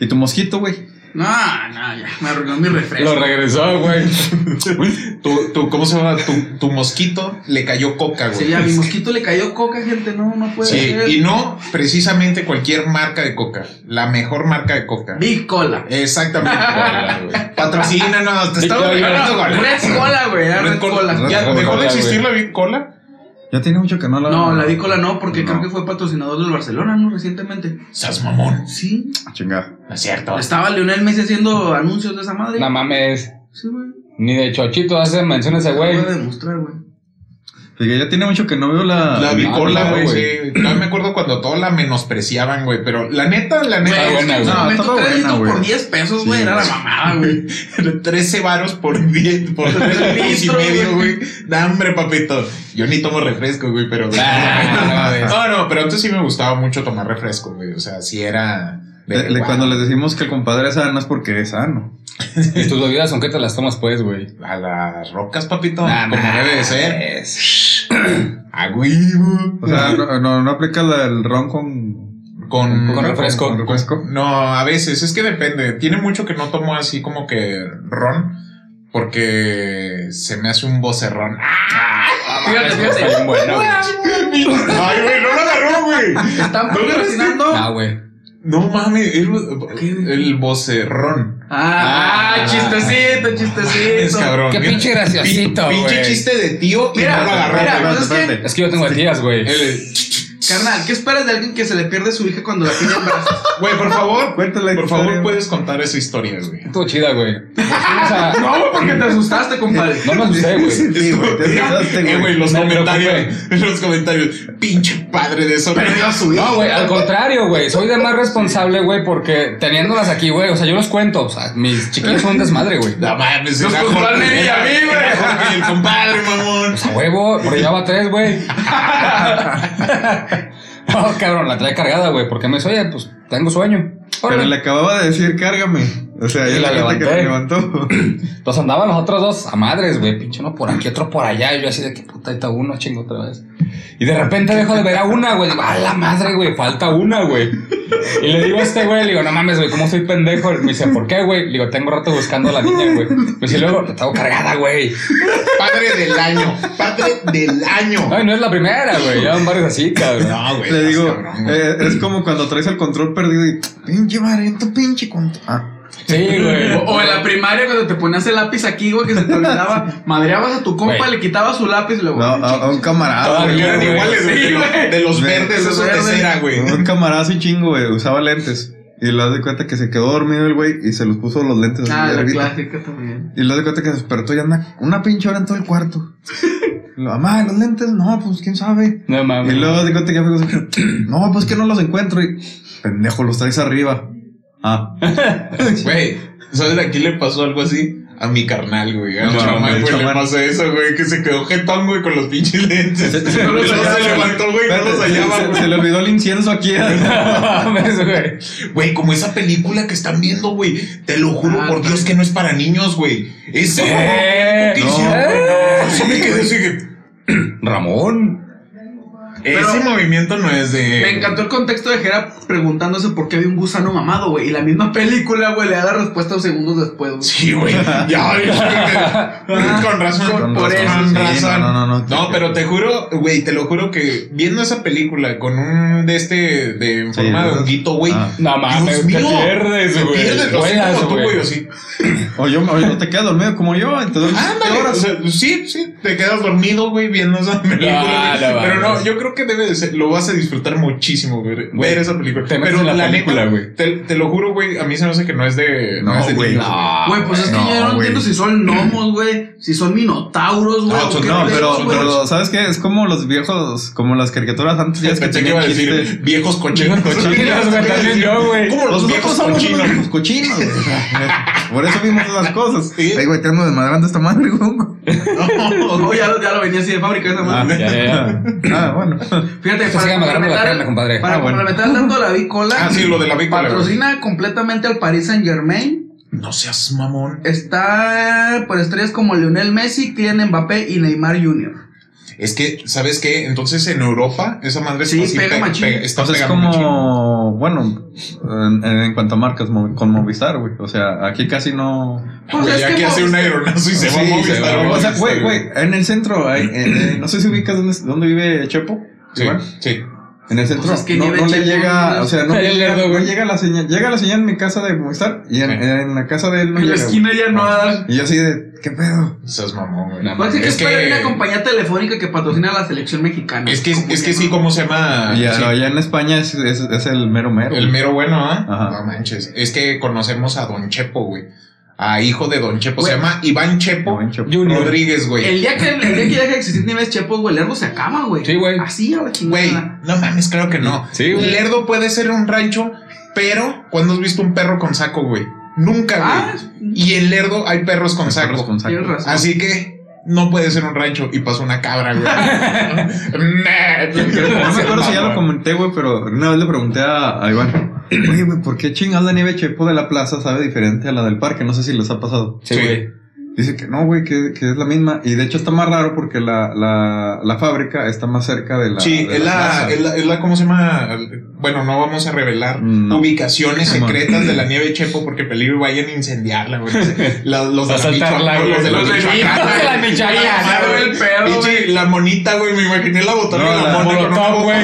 ¿Y tu mosquito, güey? No, no, ya, me arruinó mi refresco. Lo regresó, güey. Tu, tu, ¿Cómo se llama? Tu, tu mosquito le cayó coca, güey. Sí, a mi mosquito le cayó coca, gente, no, no puede Sí, ser. y no precisamente cualquier marca de coca. La mejor marca de coca. Big Cola. Exactamente. güey. Patrocínanos, te estamos Cola. Red Cola, güey, Red Red Cola. Cola. ¿Ya dejó Cola, de existir la Big Cola? Ya tiene mucho que no la. No, la Big Cola no, porque No. creo que fue patrocinador del Barcelona, ¿no? Recientemente. Sas mamón. Sí. Chinga. No es cierto. Estaba Lionel Messi haciendo anuncios de esa madre. No mames. Sí, güey. Ni de chochito hace mención ese Lo güey. voy a demostrar, güey. Fíjate, ya tiene mucho que no veo la. La bicola, güey, güey. sí. Todavía me acuerdo cuando todos la menospreciaban, güey. Pero la neta, la neta. Buena, güey. No, momento, estaba buena, güey. por 10 pesos, güey, Sí, era la mamada, güey. 13 varos por 10, por 3 litros y medio, güey. Da hambre, papito. Yo ni tomo refresco, güey, pero. Ah, no, no, pero antes sí me gustaba mucho tomar refresco, güey. O sea, sí era. de- wow. Cuando les decimos que el compadre es sano es porque es sano. ¿Y tus bebidas son que te las tomas, pues, güey? A las rocas, papito. Nah, como nah, debe de ser. es- A huevo. O sea, no, no, no aplica la del ron con. Con, Con refresco. Con refresco. No, a veces, es que depende. Tiene mucho que no tomo así como que ron, porque se me hace un vocerrón. Fíjate, fíjate. Buena, güey. Ay, güey, no lo agarró, güey. Están patrocinando. Ah, güey. No mames, el, el vocerrón. Ah, Ah. chistecito, Es chistecito. cabrón. Qué pinche graciosito, pin- Pinche güey. chiste de tío y Mira, no lo agarró. mira, güey. pues es que- Es que yo tengo tías, güey. Carnal, ¿qué esperas de alguien que se le pierde su hija cuando la tiene en brazos? Güey, por favor, Cuéntale. por favor, puedes contar esa historia, güey. Estuvo chida, güey. A- No, porque te asustaste, compadre. No me asusté, güey. Sí, güey, te asustaste, Eh, güey. güey, los Me comentarios, los comentarios, pinche padre de eso. Perdió a su hija. No, güey, al contrario, güey. Soy de más responsable, güey, porque teniéndolas aquí, güey, o sea, yo los cuento. O sea, mis chiquillos son un desmadre, güey. No mames, al Neri y a mí, güey. el compadre, mamón. A huevo, porque llevaba tres, güey. No, cabrón, la trae cargada, güey. Porque me dice, oye, pues tengo sueño. Pero le acababa de decir, cárgame. O sea, Y ya la la gente que levanté. me levantó. Entonces andaban los otros dos a madres, güey. Pinche uno por aquí, otro por allá. Y yo así de que puta, ahí está uno, chingo otra vez. Y de repente dejo de ver a una, güey. Digo, a la madre, güey, falta una, güey. Y le digo a este güey, le digo, no mames, güey, ¿cómo soy pendejo? Me dice, ¿por qué, güey? Le digo, tengo rato buscando a la niña, güey. Me dice, luego, la tengo cargada, güey. Padre del año, padre del año. Ay, no es la primera, güey. Ya van varios así, cabrón. No, güey. Le digo, cabrón, eh, es como cuando traes el control perdido y pinche variento, pinche control. Ah, Sí, güey. O, o en la primaria cuando te ponías el lápiz aquí, güey, que se te olvidaba, madreabas a tu compa, Güey. le quitabas su lápiz y luego. no, a, a un camarada, Todavía, güey. Eran güey. iguales, güey, Sí, de, los- güey. de los De- verdes, esos de verdes. cera, güey. Un camarada así chingo, güey. Usaba lentes. Y le das de cuenta que se quedó dormido el güey y se los puso los lentes así Ah, de la clásica también. Y le das de cuenta que se despertó y anda una pinche hora en todo el cuarto. Y lo, Mamá, los lentes, no, pues quién sabe. No Y mames. luego de cuenta que fue así, no, pues que no los encuentro. Y pendejo, los traes arriba. Ah, Güey, ¿sabes? Aquí le pasó algo así a mi carnal, güey. Al No, chamán, güey, le pasó eso, güey, que se quedó jetón, güey, con los pinches lentes. no los hallaba, se levantó, güey, no los hallaba, se, güey. se le olvidó el incienso aquí. No güey. Güey, como esa película que están viendo, güey. Te lo juro Ah, por Dios que no es para niños, güey. Ese Eh, ¿Qué no. No, sí me quedé así que. Ramón. Pero- ese movimiento no es de. Me encantó el contexto de Jera preguntándose por qué había un gusano mamado, güey. Y la misma película, güey, le da la respuesta dos segundos después, güey. Sí, güey. Ya, güey. Con razón. Con- por razón, eso, con sí, razón. no, no, no, no. No, pero te juro, güey, te lo juro que viendo esa película con un de este, de en Sí, forma de honguito, güey. Ah. No mames, Dios te mío. pierdes, güey. pierdes, tú, güey. O yo, o yo te quedas dormido como yo. Entonces, o sea, sí, sí, te quedas dormido, güey, viendo esa película. No, pero no, yo creo que debe de ser, lo vas a disfrutar muchísimo, güey, ver Güey, esa película. te pero la la película, neta, güey. te, te lo juro, güey, a mí se me hace que no es de, no, No, es de güey. niños, No. Güey, pues es que No, yo no entiendo si son gnomos, güey. Si son minotauros, güey. No, qué no, pero, güey. pero, ¿sabes qué? Es como los viejos, como las caricaturas antes. ya es que que iba a tenían decir viejos cochinos. Cochinos, también yo, güey. Como los viejos cochinos. viejos cochinos, güey. Por eso vimos esas cosas. Sí. Ay, güey, te ando desmadrando esta madre, güey. No, ya, lo- ya lo venía así de fábrica esa Ah, madre. Ya. Ah, bueno. Fíjate, Esto sigue agarrando la complementar- carne, compadre. Para Ah, bueno. complementar tanto la bicola. Ah, sí, lo de la bicola. Patrocina completamente al Paris Saint Germain. No seas mamón. Está por estrellas como Lionel Messi, Kylian Mbappé y Neymar Jr. Es que, ¿sabes qué? Entonces en Europa, esa madre Sí, está así pega pe- machín. pe- está Entonces es pegando machín. como, bueno, en, en cuanto a marcas con Movistar, güey. O sea, aquí casi no. Pues Güey, es ya que hace un aeronazo y se va a Sí, Movistar. se va. O sea, güey, güey. en el centro, hay, eh, eh, no sé si ubicas dónde, dónde vive Chepo. Sí, Igual. sí. En el centro Pues es que no, no le llega, o sea, no, llega, lerdo, no güey. llega la señal, llega la señal en mi casa de Movistar y en, Sí. en la casa de él no En la llega. esquina ya no hay. Y yo así de, ¿qué pedo? Seas mamón, güey. Pues es que Es es que- una compañía telefónica que patrocina a la selección mexicana. Es que, es que sí, ¿cómo se llama? y Ah, Sí. allá en España es, es, es el mero mero. El mero bueno, ¿ah? No manches. Es que conocemos a Don Chepo, güey. A hijo de Don Chepo. Güey. Se llama Iván Chepo Buen Chepo. Junior. Rodríguez, güey. El día que, el día que deje de existir Nieves Chepos, güey, el Lerdo se acaba, güey. Sí, güey. Así a la chingada. Güey, no mames, claro que no. Sí, güey. Lerdo puede ser un rancho, pero ¿cuándo has visto un perro con saco, güey? Nunca, güey. Ah, Y en Lerdo hay perros con Hay saco. perros con saco. tienes razón. Así que no puede ser un rancho y pasó una cabra, güey. No me acuerdo si ya lo comenté, güey, pero una vez le pregunté a, a Iván, oye, güey, ¿por qué chingados la nieve Chepo de la plaza sabe diferente a la del parque? No sé si les ha pasado. Sí, güey. Dice que no, güey, que, que es la misma. Y de hecho está más raro porque la, la, la fábrica está más cerca de la. Sí, de es la, es la, es la- ¿cómo se llama? Bueno, no vamos a revelar No. ubicaciones secretas de la nieve Chepo porque peligro vayan a incendiarla, güey. La- los de la los de la Los de Michoacán, Los de la monita, güey, me imaginé la botana de la, güey.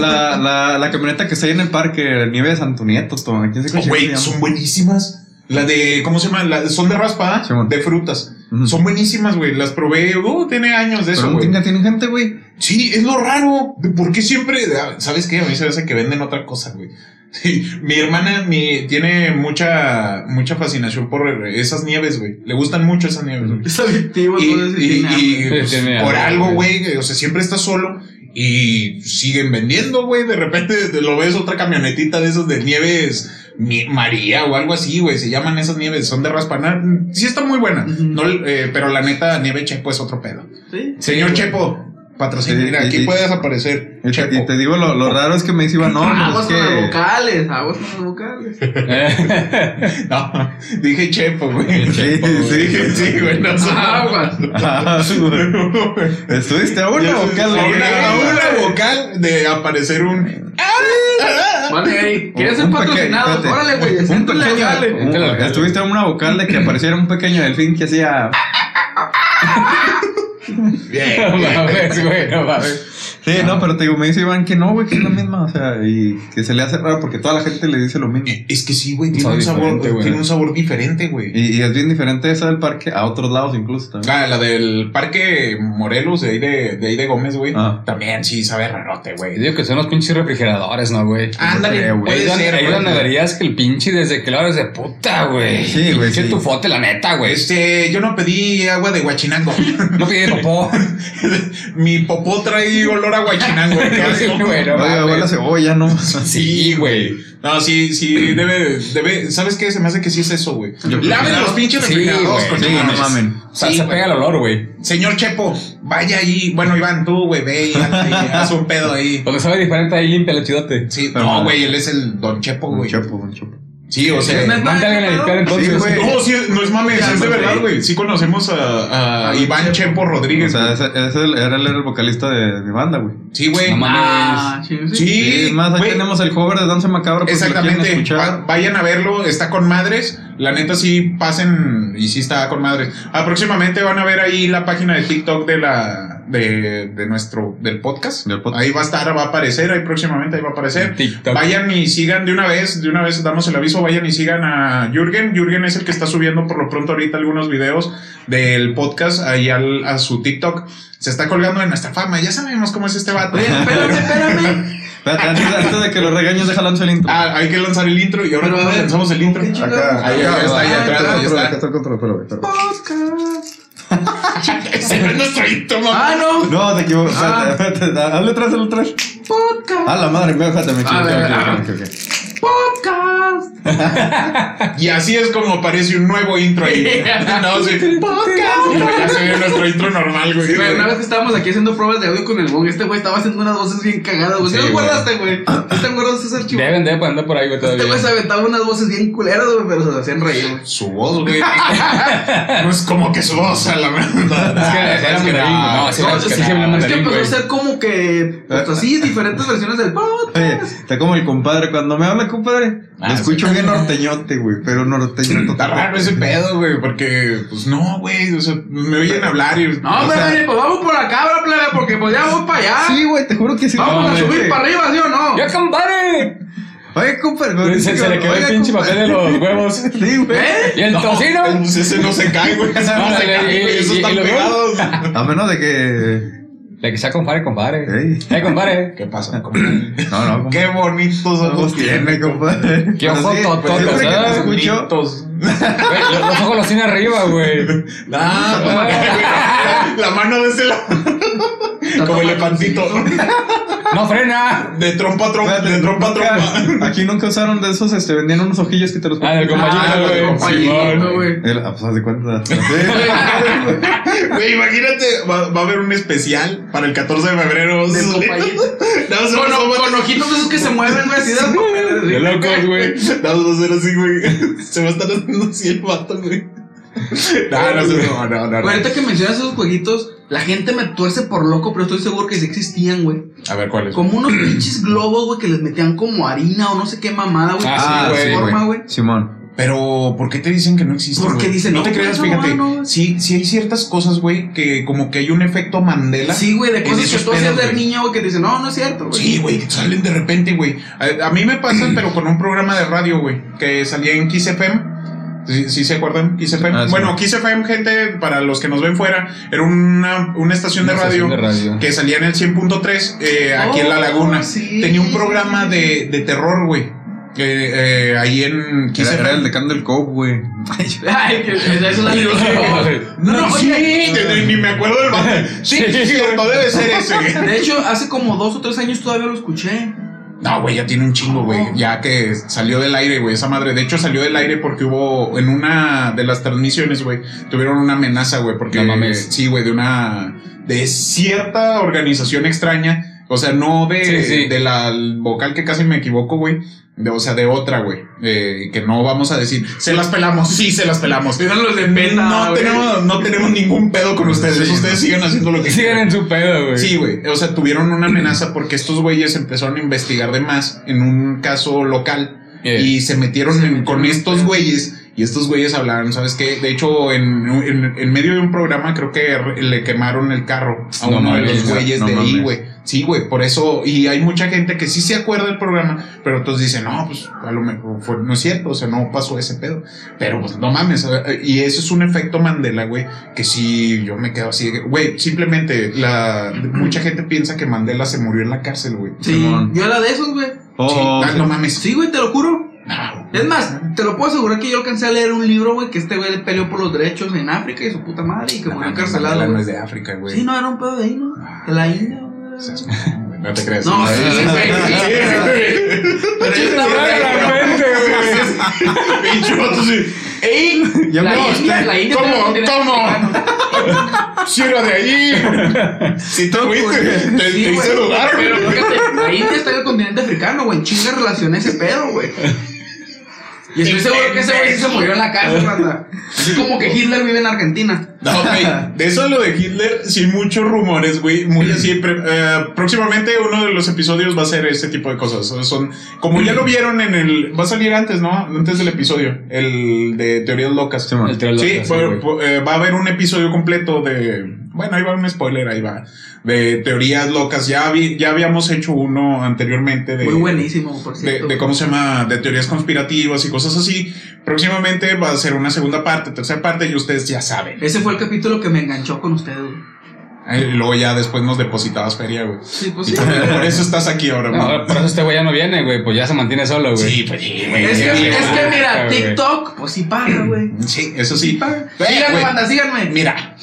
La, la, la camioneta que está ahí en el parque, Nieve de Santonieto, todo. ¿Quién se Oh, Güey, son buenísimas. La de, ¿cómo se llama? La- son de raspa, ¿ah? Simón. de frutas. Son buenísimas, güey. Las probé, uh, tiene años de Pero eso, güey. tienen, tienen gente, güey. Sí, es lo raro. ¿Por qué siempre? ah, ¿Sabes qué? A mí se me hace que venden otra cosa, güey. Sí, mi hermana mi, tiene mucha, mucha fascinación por esas nieves, güey. Le gustan mucho esas nieves, güey. Es adictivo, Y, y- y, pues, Sí, por algo, güey. güey, o sea, siempre está solo y siguen vendiendo, güey. De repente te lo ves otra camionetita de esas de nieves María o algo así, güey. Se llaman esas nieves, son de raspanar. Sí está muy buena, no, eh, pero la neta, nieve Chepo es otro pedo. Sí. Señor Chepo, patrocina, Sí, mira, y- aquí y- puedes aparecer. Y te, Chepo. y te digo, lo, lo raro es que me dice Iván, no, aguas con las vocales, aguas con las vocales. No, dije Chepo, güey. Sí, sí, Dije, sí, güey, no sé. Aguas. Ah. ¿Estuviste a una vocal? a güey. una, a una vocal de aparecer un. Vale, ey, ¿quieres ser patrocinado? Órale, güey, Un pequeño. Estuviste a una vocal de que apareciera un pequeño delfín que hacía. Bien. No mames, güey, no. Sí, no, pero te digo, me dice Iván que no, güey, que es la misma. O sea, y que se le hace raro porque toda la gente le dice lo mismo. Eh, Es que sí, güey, tiene Sabe un sabor, diferente, güey. tiene un sabor diferente, güey. Y, y es bien diferente esa del parque a otros lados incluso también. Ah, la del parque Morelos, de ahí de, de, ahí de Gómez, güey. Ah. También sí sabe rarote, güey. digo que son los pinches refrigeradores, ¿no, güey? Ándale, creo, güey. güey. donde verías que el pinche desde que lo abres de puta, güey. Sí, güey, sí. tu foto, la neta, güey. Este, yo no pedí agua de guachinango. No pide popó. Mi popó trae olor a guachinango. ¿qué Sí, asco? güey, no Oiga, mames. huele a cebolla, ¿no? Sí, güey. No, sí, sí, debe, debe, ¿sabes qué? Se me hace que sí es eso, güey. Laven los pinches Sí, refrigeradores. Sí, no mamen. O sea, Sí, se pega el olor, güey. Señor Chepo, vaya ahí. Bueno, Iván, tú, güey, ve y haz, un pedo ahí. Donde sabe diferente, ahí limpia el chidote. Sí, Pero no, güey, él es el Don Chepo, güey. chopo, un chopo. Sí, o sea. ¿Es neta? Manda a alguien a limpiar entonces. Sí, güey. No, sí, no es mames, es de verdad, güey. Sí conocemos a, Iván Chepo. Chepo O Rodríguez. sea, ese, ese era, él era el vocalista de mi banda, güey. Sí, güey. No mames. Ah, sí, sí. Sí, Sí, es más, ahí güey. tenemos el cover de Danza Macabra. quieren Exactamente. Va- vayan a verlo, está con madres. La neta sí pasen y sí está con madres. Ah, próximamente van a ver ahí la página de TikTok de la de, de nuestro del podcast. Del podcast. Ahí va a estar, va a aparecer, ahí próximamente ahí va a aparecer. TikTok. Vayan y sigan de una vez, de una vez damos el aviso, vayan y sigan a Jürgen. Jürgen es el que está subiendo por lo pronto ahorita algunos videos del podcast ahí al- a su TikTok. Se está colgando de nuestra fama, ya sabemos cómo es este vato. Espérame, espérame. Espérate, antes, antes de que lo regañes, deja lanzar el intro. Ah, hay que lanzar el intro y ahora Pero a ¿cómo ver, lanzamos el intro. Acá, Ahí, está, ahí atrás, está. está. Podcast. Ah, no. No, te equivocas. Ah. Hazle atrás, hazle atrás. Podcast. Ah, la madre, espérate, me A ver, equivoqué. ah. ok, ok, ok. Podcast. Podcast. Y así es como aparece un nuevo intro ahí. No, sí. Podcast. Ya se ve nuestro intro normal, güey. Sí, güey, una vez que estábamos aquí haciendo pruebas de audio con el Bong, este güey estaba haciendo unas voces bien cagadas, güey. ¿Sí, Sí, lo güey. guardaste, güey? ¿No te acuerdas de ese archivo? Deben de andar por ahí, güey, Este güey se aventaba unas voces bien culeras, güey, pero se lo hacían reír, güey. Su voz, güey. No es como que su voz, a la verdad. Es que era mandarín. No, es sí, que- es que empezó a ser como que, pues así, diferentes versiones del podcast. Oye, está como el compadre. Cuando me habla, compadre, Ah, escucho bien norteñote, güey. Pero norteño Está raro ese pedo, güey, porque, pues no, güey, o sea, me oyen hablar y. No, pero sea, pues vamos por acá, bro, plebe, porque pues ya voy para allá. Sí, güey, te juro que sí. Vamos No, a subir para arriba, ¿sí o no? ¡Ya, compadre! Oye, compadre. güey, Se, se le quedó el pinche papel de los huevos. Sí, güey. ¿Eh? ¿Y el tocino? Pues ese no se cae, güey. Ese no No, se cae, güey. y- y- y lo veo. pegados. A menos de que. De que sea compadre, compadre. Eh, compadre. ¿Qué pasa? compadre? No, no, Qué bonitos ojos tiene, compadre. Qué ojos sí, ¿eh? escucho. Güey, los, ojos los tiene arriba, güey. Ah, la mano de ese lado. Como elefantito. No frena. De trompa a trompa, de trompa a trompa. Aquí nunca usaron de esos, este, vendían unos ojillos que te los Ah, del Ah, compañero, el güey. Simón. güey. El- ah, pues haz de cuenta. Güey, imagínate, va, va a haber un especial para el 14 de febrero. Nada más Con, vamos a- con ojitos de esos que se mueven, güey, así de De locos, güey. Nada más va a ser así, güey. Se va a estar haciendo así el vato, güey. No, no, no, no, no, no. Güey, ahorita que mencionas esos jueguitos, la gente me tuerce por loco, pero estoy seguro que sí existían, güey. A ver, ¿cuál es? Como unos pinches globos, güey, que les metían como harina o no sé qué mamada, güey. Ah, que sí, se güey, transforma, güey. Simón. Pero, ¿por qué te dicen que no existe? Porque güey? dicen, no no, te creas, fíjate. no, no. Sí, sí hay ciertas cosas, güey, que como que hay un efecto Mandela. Sí, güey, de cosas que tú hacías pedos, de niño, güey, que te dicen, no, no es cierto, güey. Sí, güey, que salen de repente, güey. A, a mí me pasa, pero con un programa de radio, güey, que salía en Kiss FM. ¿Sí, sí se acuerdan? Kiss FM. Ah, sí. bueno, Kiss FM, gente, para los que nos ven fuera, era una, una estación, Una de, radio estación de radio. que salía en el 100.3 eh, aquí en La Oh, Laguna. sí. Tenía un programa de, de terror, güey. Eh, eh, ahí en Era, era el de Candle Cove, güey. Ay, que es la No, No, sí, oye. ni me acuerdo del vato. Sí, sí, sí, cierto, debe ser ese. De hecho, hace como dos o tres años todavía lo escuché. No, güey, ya tiene un chingo, güey. Ya que salió del aire, güey, esa madre. De hecho, salió del aire porque hubo en una de las transmisiones, güey, tuvieron una amenaza, güey, porque No mames. sí, güey, de una de cierta organización extraña, o sea, no de Sí, sí. de la vocal que casi me equivoco, güey. De, o sea, de otra, güey. eh, que no vamos a decir, se las pelamos, sí, se las pelamos. No, tenemos, no tenemos ningún pedo con ustedes. Sí, ustedes no. siguen haciendo lo que Siguen quieran. en su pedo, güey. Sí, güey. O sea, tuvieron una amenaza porque estos güeyes empezaron a investigar de más en un caso local Yeah. y se metieron, Se en- metieron con estos güeyes y estos güeyes hablaron, ¿sabes qué? De hecho, en, en- en medio de un programa creo que le quemaron el carro a No uno de los güeyes no de ahí, güey. Sí, güey, por eso, y hay mucha gente que sí se acuerda del programa, pero entonces dicen, no, pues a lo mejor fue- no es cierto, o sea, no pasó ese pedo. Pero pues no mames, eh, y eso es un efecto Mandela, güey, que sí, yo me quedo así, güey, simplemente la, mucha gente piensa que Mandela se murió en la cárcel, güey. Sí, Simón. yo era de esos, güey. Oh, Sí, ah, no mames. Sí, güey, te lo juro. No. Es más, te lo puedo asegurar que yo alcancé a leer un libro, güey, que este güey le peleó por los derechos en África y su puta madre y que No murió encarcelado. No es de África, güey. Sí, no, era un pedo de ahí, ¿no? De la India, güey. No te creas. No, sí, Sí, pero- yo estaba Realmente, güey. Pinche vato, sí. ¡Ey! Ya La me India, la India ¿Cómo? ¿Cómo? continente ¡Sí era de allí! Si te fuiste, te, Sí, te güey. hice dudar, Pero fíjate, la India está en el continente africano, güey. Chinga relacioné ese pedo, güey. Y estoy seguro que ese güey sí se murió en la cárcel, banda. Así como que Hitler vive en Argentina. De eso lo de Hitler, sí, muchos rumores, güey, muy así. pre- eh, próximamente uno de los episodios va a ser ese tipo de cosas. Son, como ya lo vieron en el, va a salir antes, ¿no? Antes del episodio, el de teorías locas. El Sí, sí, eh, va a haber un episodio completo de. Bueno, ahí va un spoiler, ahí va. De teorías locas. Ya, vi- ya habíamos hecho uno anteriormente de. Muy buenísimo, por cierto. de cómo se llama, de teorías conspirativas y cosas así. Próximamente va a ser una segunda parte, tercera parte, y ustedes ya saben. Ese fue el capítulo que me enganchó con ustedes, Y luego ya después nos depositabas feria, güey. Sí, pues sí. por, eso estás aquí ahora, güey. No, por eso este güey ya no viene, güey. Pues ya se mantiene solo, güey. Sí, pues sí, güey. Es que, Sí, es que mira. TikTok, pues sí paga, güey. Sí, eso sí. Paga. Eh, Síganme, banda, síganme. Mira,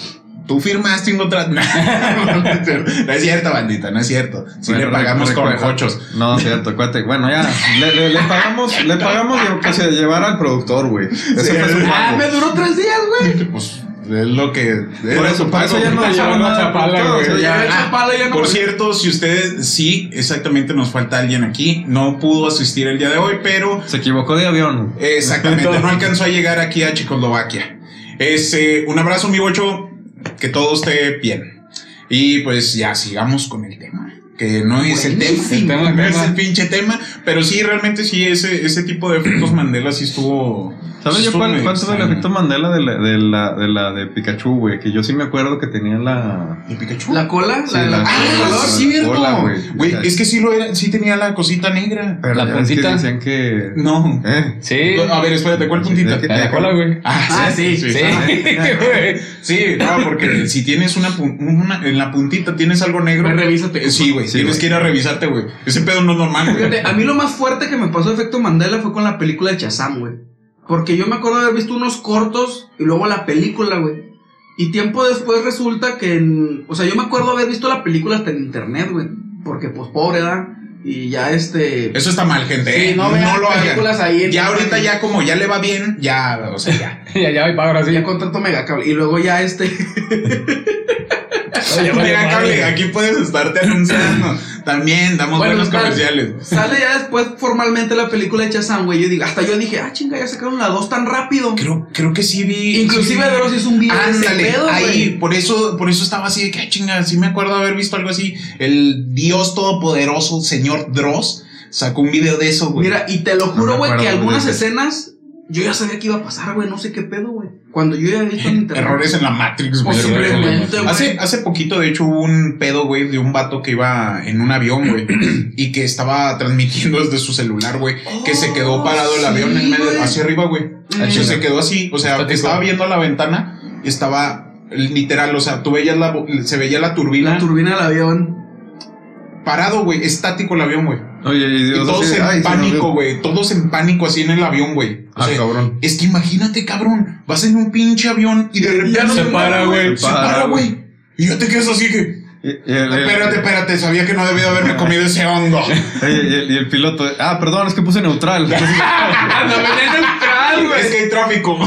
tú firmaste un contrato. no, es cierto, no es cierto, bandita, no es cierto. Si Bueno, le pagamos con cochos. No, es cierto, cuate. Bueno, ya. Le, le- le pagamos, le pagamos que se llevara al productor, güey. Sí, fue su Ah, me duró tres días, güey. Pues es lo que. Por eso, por eso ya no nada. chapala, güey. Ya, ya no Por cierto, si usted sí, exactamente nos falta alguien aquí, no pudo asistir el día de hoy, pero Se equivocó de avión. exactamente no alcanzó a llegar aquí a Checoslovaquia. Este, un abrazo, mi bocho, que todo esté bien. Y pues ya sigamos con el tema. Que no es el tema, El tema, no es tema. el pinche tema, pero sí, realmente sí, ese, ese tipo de efectos Mandela sí estuvo. ¿Sabes sí yo cuál, cuál fue el efecto Mandela de la de, la, de, la de Pikachu, güey? Que yo sí me acuerdo que tenía la. ¿De Pikachu? La cola, Sí, la, la- la- Ah, el color. sí, cierto. Hola, güey. Güey, es que sí lo era, sí tenía la cosita negra. Pero La ves que puntita. decían que. No. ¿Eh? Sí. A ver, espérate, ¿cuál puntita? En la cola, güey. Ah, sí, Sí, sí. güey. Sí, no, porque si tienes una, pun- una- en la puntita tienes algo negro. Revísate. Eh, Sí, güey, Sí, tienes güey. que ir a revisarte, güey. Ese pedo no es normal, güey. Fíjate, a mí lo más fuerte que me pasó efecto Mandela fue con la película de Chazam, güey. Porque yo me acuerdo de haber visto unos cortos y luego la película, güey. Y tiempo después resulta que, en- o sea, yo me acuerdo haber visto la película hasta en internet, güey. Porque, pues, pobre, ¿verdad? Y ya este... Eso está mal, gente. Sí, eh. no vean lo hagan. películas ahí en- Ya ahorita ya como ya le va bien, ya, o sea, ya. Ya, ya, y para ahora sí. Ya contrato megacable. Y luego ya este... Oye, cable, aquí puedes estarte anunciando. También damos Bueno, buenos tal. comerciales. Sale ya después formalmente la película de Chazam, güey. Yo digo, hasta yo dije, ah, chinga, ya sacaron la 2 tan rápido. Creo, creo que sí vi. Inclusive sí Dross hizo un video de Ándale, pedo, ahí, güey. por eso, por eso estaba así de que, "Ay, chinga, sí me acuerdo de haber visto algo así. El Dios Todopoderoso, señor Dross, sacó un video de eso, güey. Mira, y te lo juro, güey, que de algunas escenas yo ya sabía que iba a pasar, güey. No sé qué pedo, güey. Cuando yo ya he visto en internet. Errores en la Matrix, güey. Posiblemente, güey. Hace, hace poquito, de hecho, hubo un pedo, güey, de un vato que iba en un avión, güey, y que estaba transmitiendo desde su celular, güey, que se quedó parado el Oh, avión en medio, güey. hacia arriba, güey. Mm. Se quedó así, o sea, Estático. estaba viendo la ventana y estaba literal, o sea, tú veías la, se veía la turbina La turbina del avión. Parado, güey, estático el avión, güey. Oye, y Y Dios todos así en "Ay, se nos pánico, vio". güey, todos en pánico así en el avión, güey. O Ah, sea, cabrón. es que imagínate, cabrón, vas en un pinche avión y de repente no se para, güey. Se para, güey. Y ya te quedas así que. Y, y el, el- Espérate, espérate, sabía que no debía de haberme comido ese hongo. oye, y el- y el piloto. Ah, perdón, es que puse neutral. Neutral, güey. Es que hay tráfico.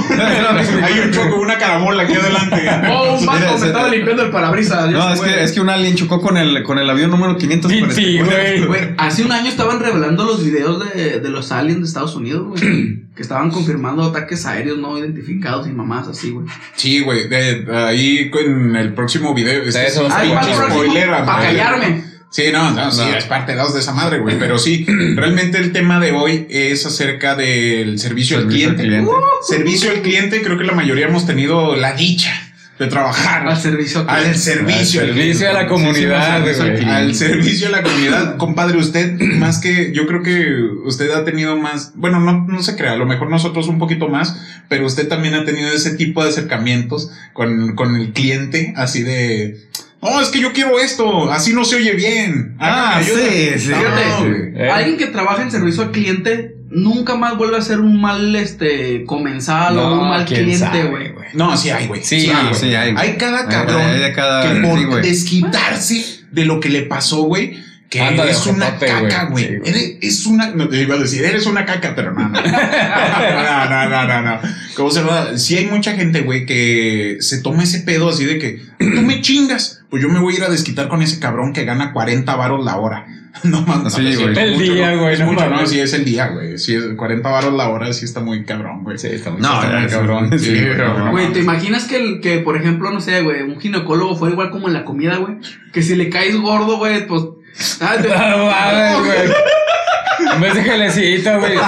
hay un choco, una caramola aquí adelante. Oh, un vato se- estaba limpiando el parabrisas. No, es que, es que un alien chocó con el, con el avión número 544. Sí, güey. Güey, hace un año estaban revelando los videos de, de los aliens de Estados Unidos, güey. que estaban confirmando ataques aéreos no identificados y mamás así, güey. Sí, güey. de- ahí con el próximo video. Es De que eso es pinche para el próximo, spoiler, para güey. callarme. Sí, no, no, sí, es parte 2 de esa madre, güey. Pero sí, realmente el tema de hoy es acerca del servicio, al al cliente. Servicio al cliente, creo que la mayoría hemos tenido la dicha de trabajar Al servicio al cliente. servicio. Al servicio a la comunidad, al güey. al servicio a la comunidad. Compadre, usted, más que, yo creo que usted ha tenido más, bueno, no, no se crea, a lo mejor nosotros un poquito más, pero usted también ha tenido ese tipo de acercamientos con, con el cliente, así de, no, es que yo quiero esto, así no se oye bien. Ah, ayuda". sí, sí. No, Fíjate, güey. Eh. alguien que trabaja en servicio al cliente nunca más vuelve a ser un mal este comensal o un mal cliente, güey. No, sí hay, güey. Sí, hay, Ah, sí, hay. Hay cada cabrón hay de cada- que por desquitarse de lo que le pasó, güey, que Anda una caca, güey. Sí. Eres- es una, no te iba a decir, eres una caca, pero no, no. no, no, no, no, no. ¿Cómo se llama? Sí hay mucha gente, güey, que se toma ese pedo así de que tú me chingas, pues yo me voy a ir a desquitar con ese cabrón que gana 40 varos la hora. No mames. Sí, güey. El mucho, día, ¿no? güey, Es no mucho, no, sí es el día, güey. Sí, es 40 varos la hora, sí está muy cabrón, güey. Sí, está muy, No, está muy cabrón. sí, Sí, güey, no. Güey, ¿te imaginas que, el, que, por ejemplo, no sé, güey, un ginecólogo fue igual como en la comida, güey? Que si le caes gordo, güey, pues... ah, te- No mames, güey. Vez de gelecito, güey.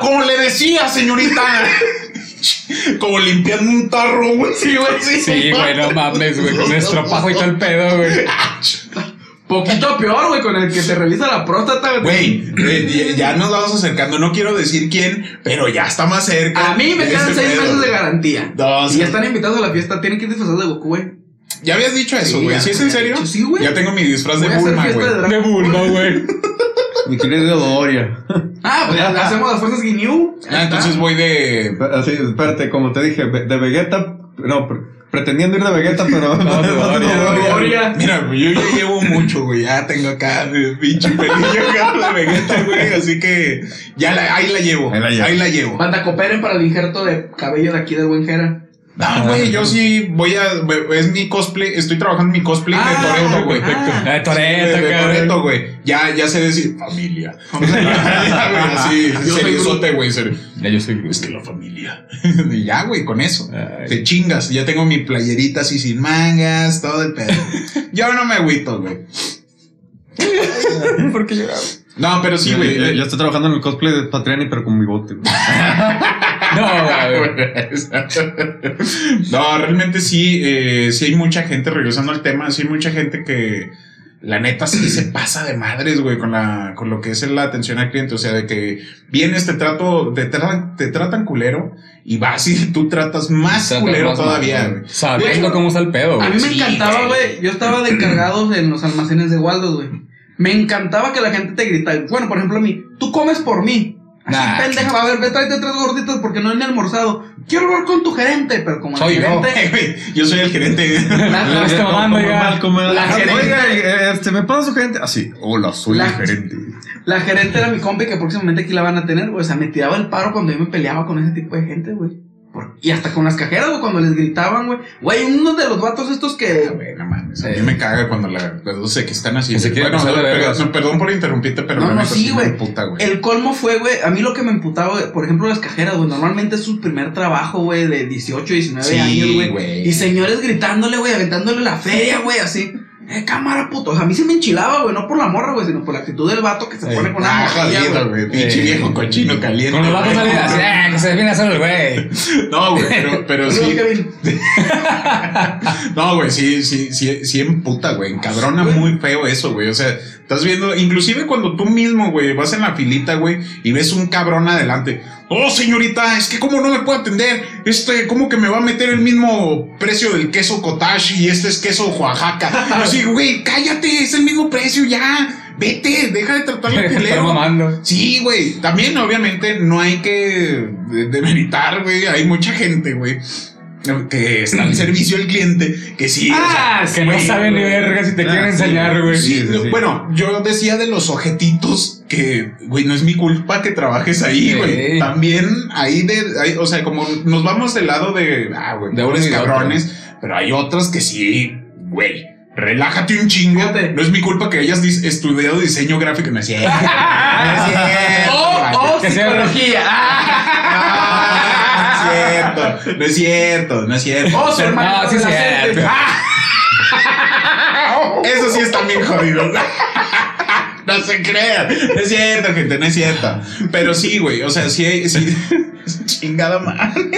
Como le decía, señorita. Como limpiando un tarro, güey. Sí, güey, sí. Sí, güey, no mames, güey. Con estropajo y todo el pedo, güey. Poquito peor, güey, con el que te revisa la próstata, Güey, eh, ya nos vamos acercando. No quiero decir quién, pero ya está más cerca. A mí me quedan seis pedo. meses de garantía. Y ya están invitados a la fiesta, tienen que ir disfrazados de Goku, güey. Ya habías dicho eso, güey. ¿Sí es en serio? dicho, sí, güey. Ya tengo mi disfraz de Bulma, güey. de De Bulma, güey. Mi querido Doria. Ah, Ah, pues hacemos las fuerzas Guiñú. Ah, entonces voy de. Así, espérate, como te dije, de Vegeta, no, pre- pretendiendo ir de Vegeta, pero No, de Doria. Mira, yo ya llevo mucho, güey. Ya tengo acá de pinche pelillo acá de Vegeta, güey. Así que ya la, ahí la llevo. Ahí la llevo. Ahí la llevo. Banda, cooperen para el injerto de cabello de aquí del buen Jera. No, güey, yo sí voy a. Es mi cosplay. Estoy trabajando en mi cosplay Ah, de Toreto, güey. ah. De, Toreto, de. Toretto, güey. Ya, ya sé decir familia. Soy seriosote, güey. ser- Ya yo soy Es que la familia. y ya, güey, con eso. Ay. Te chingas. Ya tengo mi playerita así sin mangas, todo el pedo. Yo no me agüito, güey. ¿Por qué lloraba? No, pero sí, yo, güey. yo- yo estoy trabajando en el cosplay de Patriani, pero con mi bote. güey. No, no, realmente sí, eh, sí hay mucha gente, regresando al tema, sí hay mucha gente que la neta sí se pasa de madres, güey, con la, con lo que es la atención al cliente. O sea, de que vienes, te trato, te tratan, te tratan culero y vas y tú tratas más Trata culero más todavía, güey. Sabiendo cómo está el pedo, A güey. mí me Sí, encantaba, güey. Yo estaba de encargado en los almacenes de Waldos, güey. Me encantaba que la gente te gritara. Bueno, por ejemplo, a mí, tú comes por mí. Así, Nah. pendeja, a ver, ve, tráete tres gorditos porque no he ni almorzado. Quiero hablar con tu gerente, pero como Soy el yo. gerente. Güey, Yo soy el gerente. La, Como- mamando ya. mal, como- La Ah, gerente. Oiga, eh, este, ¿me pasa su gerente? Así, hola, soy La- el gerente. la gerente era mi compi que próximamente aquí la van a tener, güey. O sea, me tiraba el paro cuando yo me peleaba con ese tipo de gente, güey. Por- Y hasta con las cajeras, güey, cuando les gritaban, güey. Güey, uno de los vatos estos Ah, que. güey, no mames. A mí me caga cuando la, no sé que están así. Que se quieren bueno, no, perdón, perdón por interrumpirte, pero No, no, sí, güey. El colmo fue, güey, a mí lo que me emputaba, güey, por ejemplo, las cajeras, güey, normalmente es su primer trabajo, güey, de 18, 19 Sí, años, güey. güey. Y señores gritándole, güey, aventándole la feria, güey, así. Eh, cámara, puto. O sea, a mí se me enchilaba, güey, no por la morra, güey, sino por la actitud del vato que se pone con la Ah, jodido, güey. Pinche Eh. viejo cochino caliente. Con los vatos salen así, ah, que se viene a hacer el güey. No, güey, pero, sí. No, güey, sí, sí, sí, sí emputa, güey. Encabrona muy feo eso, güey. O sea, estás viendo, inclusive cuando tú mismo, güey, vas en la filita, güey, y ves un cabrón adelante. Oh, señorita, es que cómo no me puedo atender. Este, ¿cómo que me va a meter el mismo precio del queso cottage y este es queso Oaxaca? Así, güey, cállate, es el mismo precio ya. Vete, deja de tratarle Está culero. Sí, güey. También, obviamente, no hay que de- demeritar, güey. Hay mucha gente, güey, que está al servicio del cliente, que sí. o sea, Ah, Que no saben ni verga si te Ah, quieren sí, enseñar, güey. Sí, sí, sí. Bueno, yo decía de los ojetitos que, güey, no es mi culpa que trabajes ahí, Sí. güey. También ahí de, ahí, o sea, como nos vamos del lado de, ah, güey, De cabrones, pero hay otros que sí, güey. Relájate un chingo. Fíjate. No es mi culpa que hayas dis- estudiado diseño gráfico. No es cierto. No es cierto. O, o Que sea- psicología. Ah. No, no es cierto, no es cierto, no es cierto. O su hermano. No, sí es cierto. Eso sí están bien jodidos. No se crean. No es cierto, gente, no es cierto. Pero sí, güey. O sea, sí hay. Sí, chingada madre.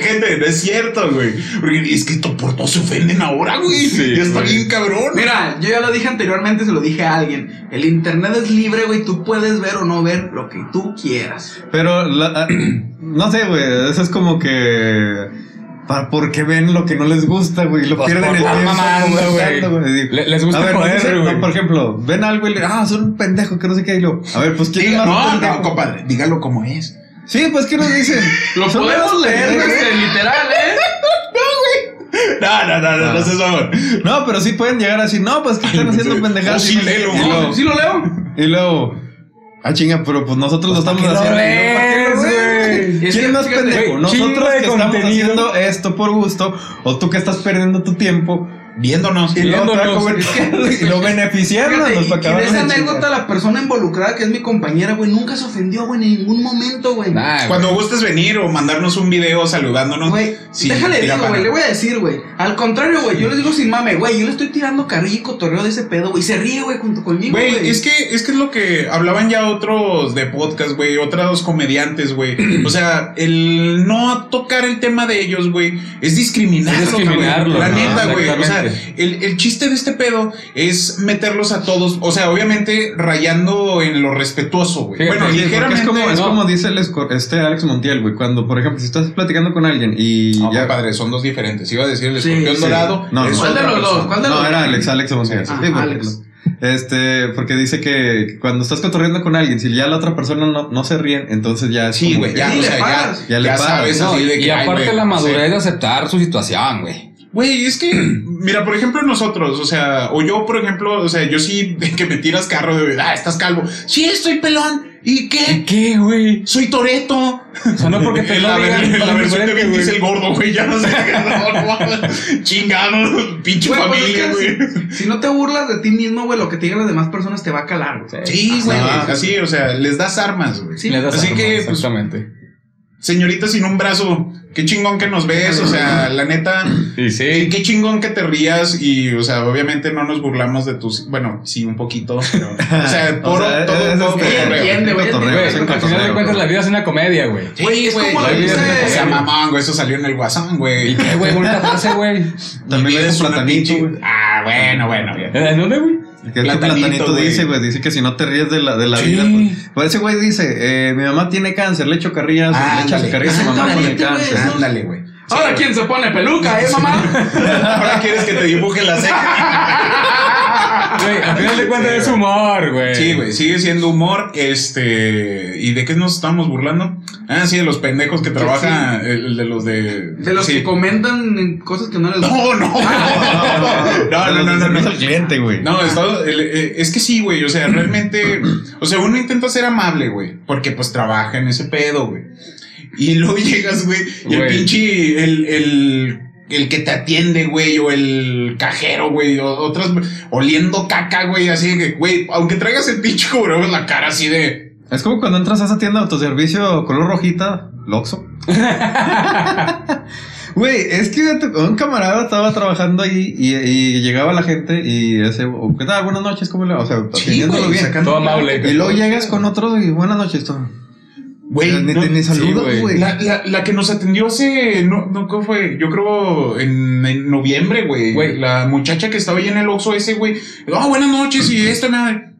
gente, no es cierto, güey. Porque es que por todo se ofenden ahora, güey. Sí, ya está güey. bien cabrón. Mira, yo ya lo dije anteriormente, se lo dije a alguien. El internet es libre, güey. Tú puedes ver o no ver lo que tú quieras. Pero, la- ah, no sé, güey, eso es como que... Para, porque ven lo que no les gusta, güey, lo Pues pierden el tiempo güey. güey. Le- les gusta A ver, no por ejemplo, ven algo y le ah, son un pendejo, que no sé qué, y lo, a ver, pues quién Diga- no, no, compadre. Dígalo como es. Sí, pues, ¿qué nos dicen? Lo podemos leer, este, literal, ¿eh? No, no, no, no, no, Ah. seas mamón. No, pero sí pueden llegar así, no, pues que están haciendo pendejadas. Sí, léelo, ¿Sí lo leo? y luego, ah, chinga, pero pues nosotros lo estamos ¿para qué lo haciendo. Güey? ¿Quién más pendejo? Nosotros que estamos haciendo esto por gusto, o tú que estás perdiendo tu tiempo Viéndonos. y Viéndonos. y lo acabar de esa anécdota, la persona involucrada, que es mi compañera, güey, nunca se ofendió, güey, en ningún momento, güey. Nah. Cuando gustes venir o mandarnos un video saludándonos. Güey, sí, déjale digo, güey, le voy a decir, güey. Al contrario, güey, yo les digo sin mame, güey, yo le estoy tirando carrilla y cotorreo de ese pedo, güey. Se ríe, güey, junto conmigo, güey. Es que, es que es lo que hablaban ya otros de podcast, güey, otros comediantes, güey. O sea, el no tocar el tema de ellos, güey, es discriminarlos, Es discriminarlos, güey. La neta, güey. O sea, El, el chiste de este pedo es meterlos a todos, o sea, obviamente rayando en lo respetuoso, güey. Fíjate, Bueno, sí, ligeramente. es como, es no. como dice el este Alex Montiel, güey. Cuando, por ejemplo, si estás platicando con alguien y No, ya. compadre, son dos diferentes. Iba a decir el escorpión sí. dorado. No, es no. ¿Cuál de los dos? persona. ¿Cuál de los No, era Alex, Alex Montiel. Ah, Sí, porque- Alex. Este, porque dice que cuando estás cotorreando con alguien, si ya la otra persona no, no se ríe, entonces ya es Sí, güey, ya, o sea, ya, le sabes No, así de y que, ay, aparte la sí. madurez de aceptar su situación, güey. Güey, es que, mira, por ejemplo, nosotros, o sea, o yo, por ejemplo, o sea, yo sí, de que me tiras carro de, ah, estás calvo. Sí, estoy pelón. ¿Y qué? ¿Qué, güey? Soy Toreto. O sea, no porque te la, lo digan la tan versión de Vin Diesel güey. gordo, güey, ya no sé. No, chingado, pinche Güey, pues familia, es que güey. Si no te burlas de ti mismo, güey, lo que te digan las demás personas te va a calar, güey. Sí, güey, Ah, así, o sea, les das armas, güey. Sí. Le das Así armas, que, pues, exactamente. Señorita sin un brazo, qué chingón que nos ves, o sea, la neta, Y sí. qué chingón que te rías y, o sea, obviamente no nos burlamos de tus, bueno, sí, un poquito, pero, o sea, O todo, sea, todo, es todo este- cotorreo, entiende. un Güey, al final de cuentas la vida es una comedia, güey. Sí, Güey, es como la vida O sea, mamón, güey, eso salió en el guasón, ¿Y güey. qué, güey? Bonita frase, güey. También es una platanito, pinche- güey. Ah, bueno, bueno. ¿En dónde, güey? Que el Platanito, dice, güey, dice que si no te ríes de la, de la Sí. vida, pues, pues ese güey dice, eh, mi mamá tiene cáncer, le echo carrillas, le echo Ándale. carrillas a mi mamá con el cáncer. Ándale, güey. Ahora, ¿quién se pone peluca, eh, mamá? Ahora quieres que te dibuje la ceja. Güey, al final de cuentas es humor, güey. Sí, güey, sigue siendo humor. Este. ¿Y de qué nos estamos burlando? Ah, sí, de los pendejos que trabajan. El, el de los de. De los sí. que comentan cosas que no les No, no. No, no, no, no. No es no. el cliente, güey. No, es, eh, es que sí, güey. O sea, realmente. O sea, uno intenta ser amable, güey. Porque pues trabaja en ese pedo, güey. Y luego llegas, güey. Y el pinche. El, el, el que te atiende, güey. O el cajero, güey. O otras. Oliendo caca, güey. Así que, güey. Aunque traigas el pinche cubrebocas, la cara así de. Es como cuando entras a esa tienda de autoservicio color rojita, Loxo. Güey, es que un camarada estaba trabajando ahí y, y llegaba la gente y ese, ¿qué tal? Buenas noches, ¿cómo le va? O sea, atendiéndolo bien. Todo amable. Y luego llegas con otros y buenas noches, tú. Güey, no, ni, ni saludas, güey. güey. La, la, la que nos atendió hace. No, no, ¿cómo fue? Yo creo en, en noviembre, güey. Güey. La muchacha que estaba ahí en el Oxxo ese, güey. Ah, buenas noches y esto, nada.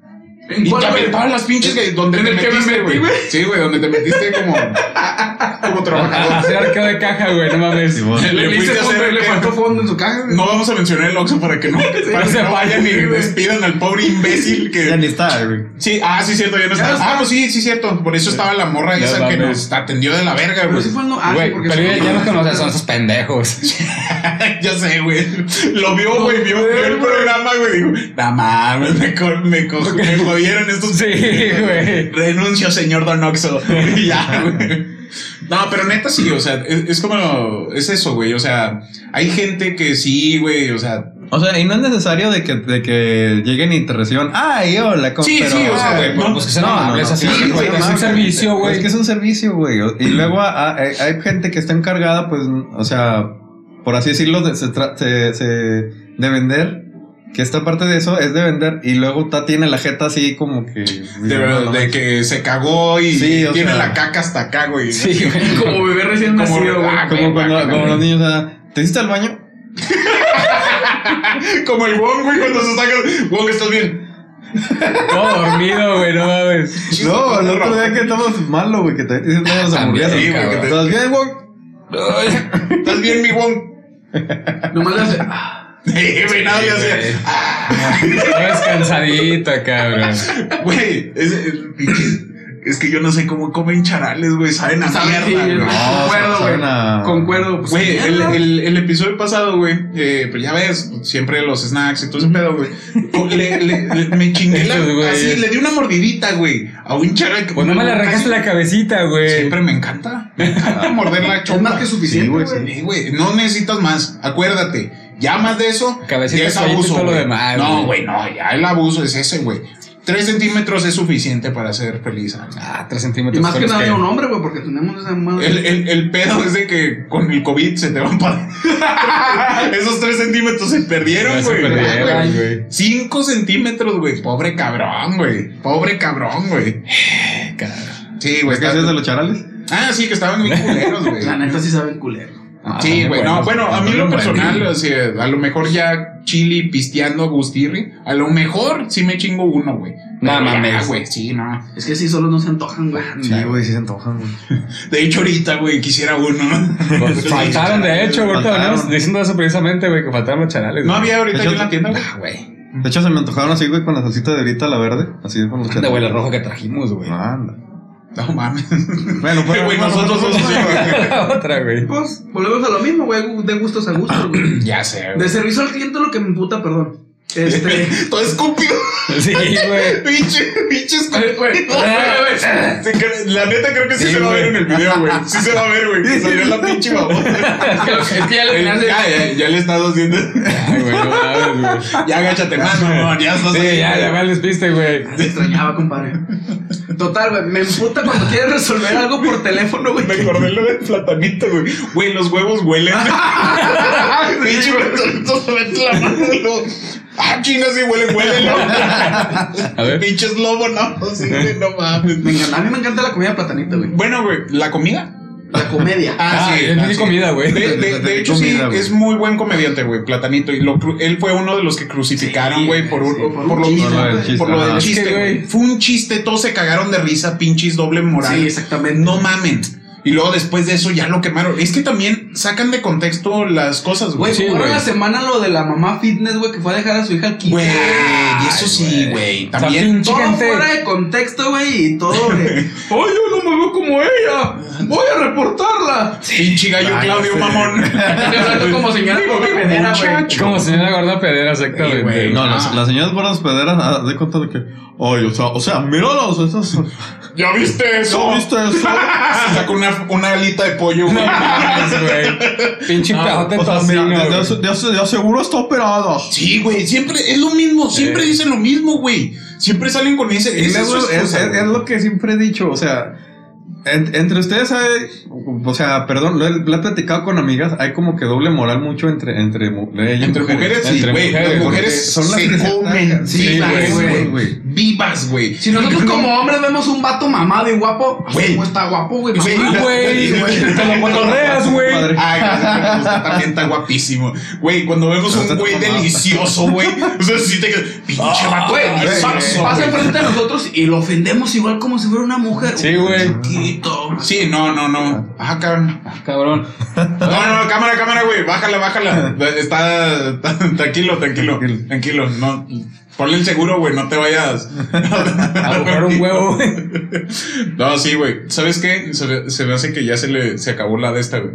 ¿En Y te aventaban las pinches que donde ¿En te me metiste, güey. güey? Sí, güey, donde te metiste como. como trabajador. Hacer arqueo de caja, güey, no mames. Sí, vos. Le Le, hacer le faltó fondo en su caja. güey. No vamos a mencionar el Oxxo para que no, para que se no vayan y despidan al pobre imbécil Ya que. ni está, güey. Sí, ah, sí, cierto, ya no Ya está. no está. Ah, pues sí, sí, cierto. Por eso estaba la morra Ya esa que nos atendió de la verga, Pero güey. sí fue el no. Ah, sí, Güey, porque pero sí, ya, ya no, nos conoces, son esos pendejos. ya sé, güey. Lo vio, güey. Vio, vio el programa, güey. Dijo, no mames, me, co- me, co- me jodieron estos. Sí, güey. Renuncio, señor Don Oxo. Y ya, güey. No, pero neta sí, o sea, es, es como, es eso, güey. O sea, hay gente que sí, güey, o sea, O sea, y no es necesario de que, de que lleguen y te reciban. Ay, hola, ¿cómo Sí, pero- sí, o sea, Ah, güey, Pues, pues que sean No, no, amables no, así, sí, güey. Es un servicio, güey. Es que es un servicio, güey. Y luego hay, hay gente que está encargada, pues, o sea, por así decirlo, de, se tra- se- se- de vender. Que esta parte de eso es de vender. Y luego ta tiene la jeta así como que. de, no, no, de que se cagó y Sí, o tiene sea. la caca hasta acá, güey. Sí, güey. Como bebé recién Como- nacido, güey. ah, Como cuando, como los niños, o sea, ¿te hiciste al baño? Como el Wong, güey, cuando se saca. Wong, ¿estás bien? Todo dormido, güey, no mames. No, el otro día que estamos malo, güey, que te te hiciste las También, hamburguesas. sí, güey, ¿Estás bien, güey? ¿Estás bien, mi Wong? Nomás le hace. ah, Eh, güey, nada, ya sé. Estás cansadito, cabrón. Güey, es, es, que yo no sé cómo comen charales, güey. Saben a mierda, Sí, no, Concuerdo, güey. a- Concuerdo. Pues, Güey, el, mierda. el, el episodio pasado, güey, eh, pues ya ves, siempre los snacks y todo ese pedo, güey. Le, le- le- me chingué la, así, le di una mordidita, güey, a un charal que Pues no me le arrancaste la cabecita, güey. Siempre me encanta, me encanta morder la Es chompa. más que suficiente, Sí. Sí, güey, no necesitas más, acuérdate. Ya más de eso, Cabecita, ya es y abuso, todo lo güey. demás, No, güey. güey, no, ya el abuso es ese, güey. Tres centímetros es suficiente para ser feliz. ¿no? Ah, tres Y centímetros. más que nada de un hombre, güey, porque tenemos esa madre. El, el, el pedo es de que con el COVID se te van para. Esos tres centímetros se perdieron, Ya se güey. perdieron, Güey. güey. Cinco centímetros, güey. Pobre cabrón, güey. Pobre cabrón, güey. Sí, güey. ¿Qué de los charales? Ah, sí, que estaban bien culeros, güey. La neta sí saben culero. Ah, Sí, güey. No, bueno, a mí lo personal, o sea, a lo mejor ya chili pisteando Agustirri, a lo mejor sí me chingo uno, güey. No mames. güey, sí, no. Es que sí, solo no se antojan, güey. Sí, güey, sí se antojan, güey. De hecho, ahorita, güey, quisiera uno. Pues faltaron, de hecho, ahorita veníamos diciendo eso precisamente, güey, que faltaron los charales. No güey. había ahorita hecho, en la tienda, güey. Ah, güey. De hecho, se me antojaron así, güey, con la salsita de ahorita, la verde. Así con los De huele rojo que trajimos, güey. Anda. No mames. Bueno, pues. Güey, nosotros. La otra, güey. Pues volvemos a lo mismo, güey. De gustos a gustos, güey. Ya sé, De güey. servicio al cliente lo que me emputa, perdón. Este. Todo escúpido. Sí, güey. Pinche, pinche que- La neta creo que sí, Sí, se va a ver en el video, güey. Sí se va a ver, güey. Que salió la pinche babosa. Es que ya le Ya, ya, ya le estás haciendo. Ay, güey. Ya agáchate más, mamón. Ya estás Sí, ahí, ya, ya me despiste, güey. Te extrañaba, compadre. Total, güey. Me emputa cuando quieres resolver algo por teléfono, güey. Me acordé lo del platanito, güey. Güey, los huevos huelen. Pinche platanito se mete la mano Ah, chinga, sí huelen, huelen. ¿no? A ver. Pinches lobo, no. Sí, güey, no mames. Me encanta, a mí me encanta la comida platanita, güey. Bueno, güey, ¿la comida? La comedia. Ah, es mi comida, güey. De, de- de hecho, sí, güey. es muy buen comediante, güey, Platanito. Y lo él fue uno de los que crucificaron, Sí, güey, por, un- sí, por lo chiste, por lo del chiste, Es que, güey. güey. Fue un chiste, todos se cagaron de risa, pinches doble moral. Sí, exactamente. No mamen. Y luego después de eso ya lo quemaron. Es que también sacan de contexto las cosas, güey. Güey, Sí, güey. la semana lo de la mamá fitness, güey, que fue a dejar a su hija al kinder. Güey, y eso sí, güey. También. Todo fuera de contexto, güey, y todo de. ¡Ay, yo no me veo como reportarla! Pinche gallo Ah, Claudio sí. Mamón. Estoy hablando como señora gorda pedera, güey. Como señora gorda pedera, exactamente. No, Ah. las, las señoras gordas pederas, ah, de cuenta de que. Ay, o sea, o sea, míralos, esas. ¿Ya viste eso? ¿No viste eso? Se sacó una, una alita de pollo, güey. Güey. Pinche pejote O sea, mira, de, güey. de- de- de aseguro está operada. Sí, güey, siempre es lo mismo, siempre Eh. dicen lo mismo, güey. Siempre salen con ese. Es lo que siempre he dicho, o sea, en- entre ustedes hay, o sea, perdón, lo he, lo he platicado con amigas, hay como que doble moral mucho entre, entre, ellas Entre mujeres, sí, Entre güey. mujeres, Las mujeres son las se que se comen. Sí, vivas, güey, güey. Vivas, güey. Si nosotros como hombres vemos un vato mamado y guapo, Güey. güey, está guapo, güey. Güey, güey. Te lo cotorreas, güey. Ay, también está guapísimo. Güey, cuando vemos un güey delicioso, güey. O sea, sí te quedas. Pinche vato Güey, delicioso, pa- pasa güey. enfrente de nosotros y lo ofendemos igual como si fuera una mujer. Sí, güey. Sí, no, no, no. Ah, cabrón. Cabrón. No, no, cámara, cámara, güey. Bájala, bájala. Está, está- tranquilo, tranquilo, tranquilo. No, ponle el seguro, güey. No te vayas A buscar un huevo, güey. No, sí, güey. ¿Sabes qué? Se, me hace que ya se le se acabó la de esta, güey.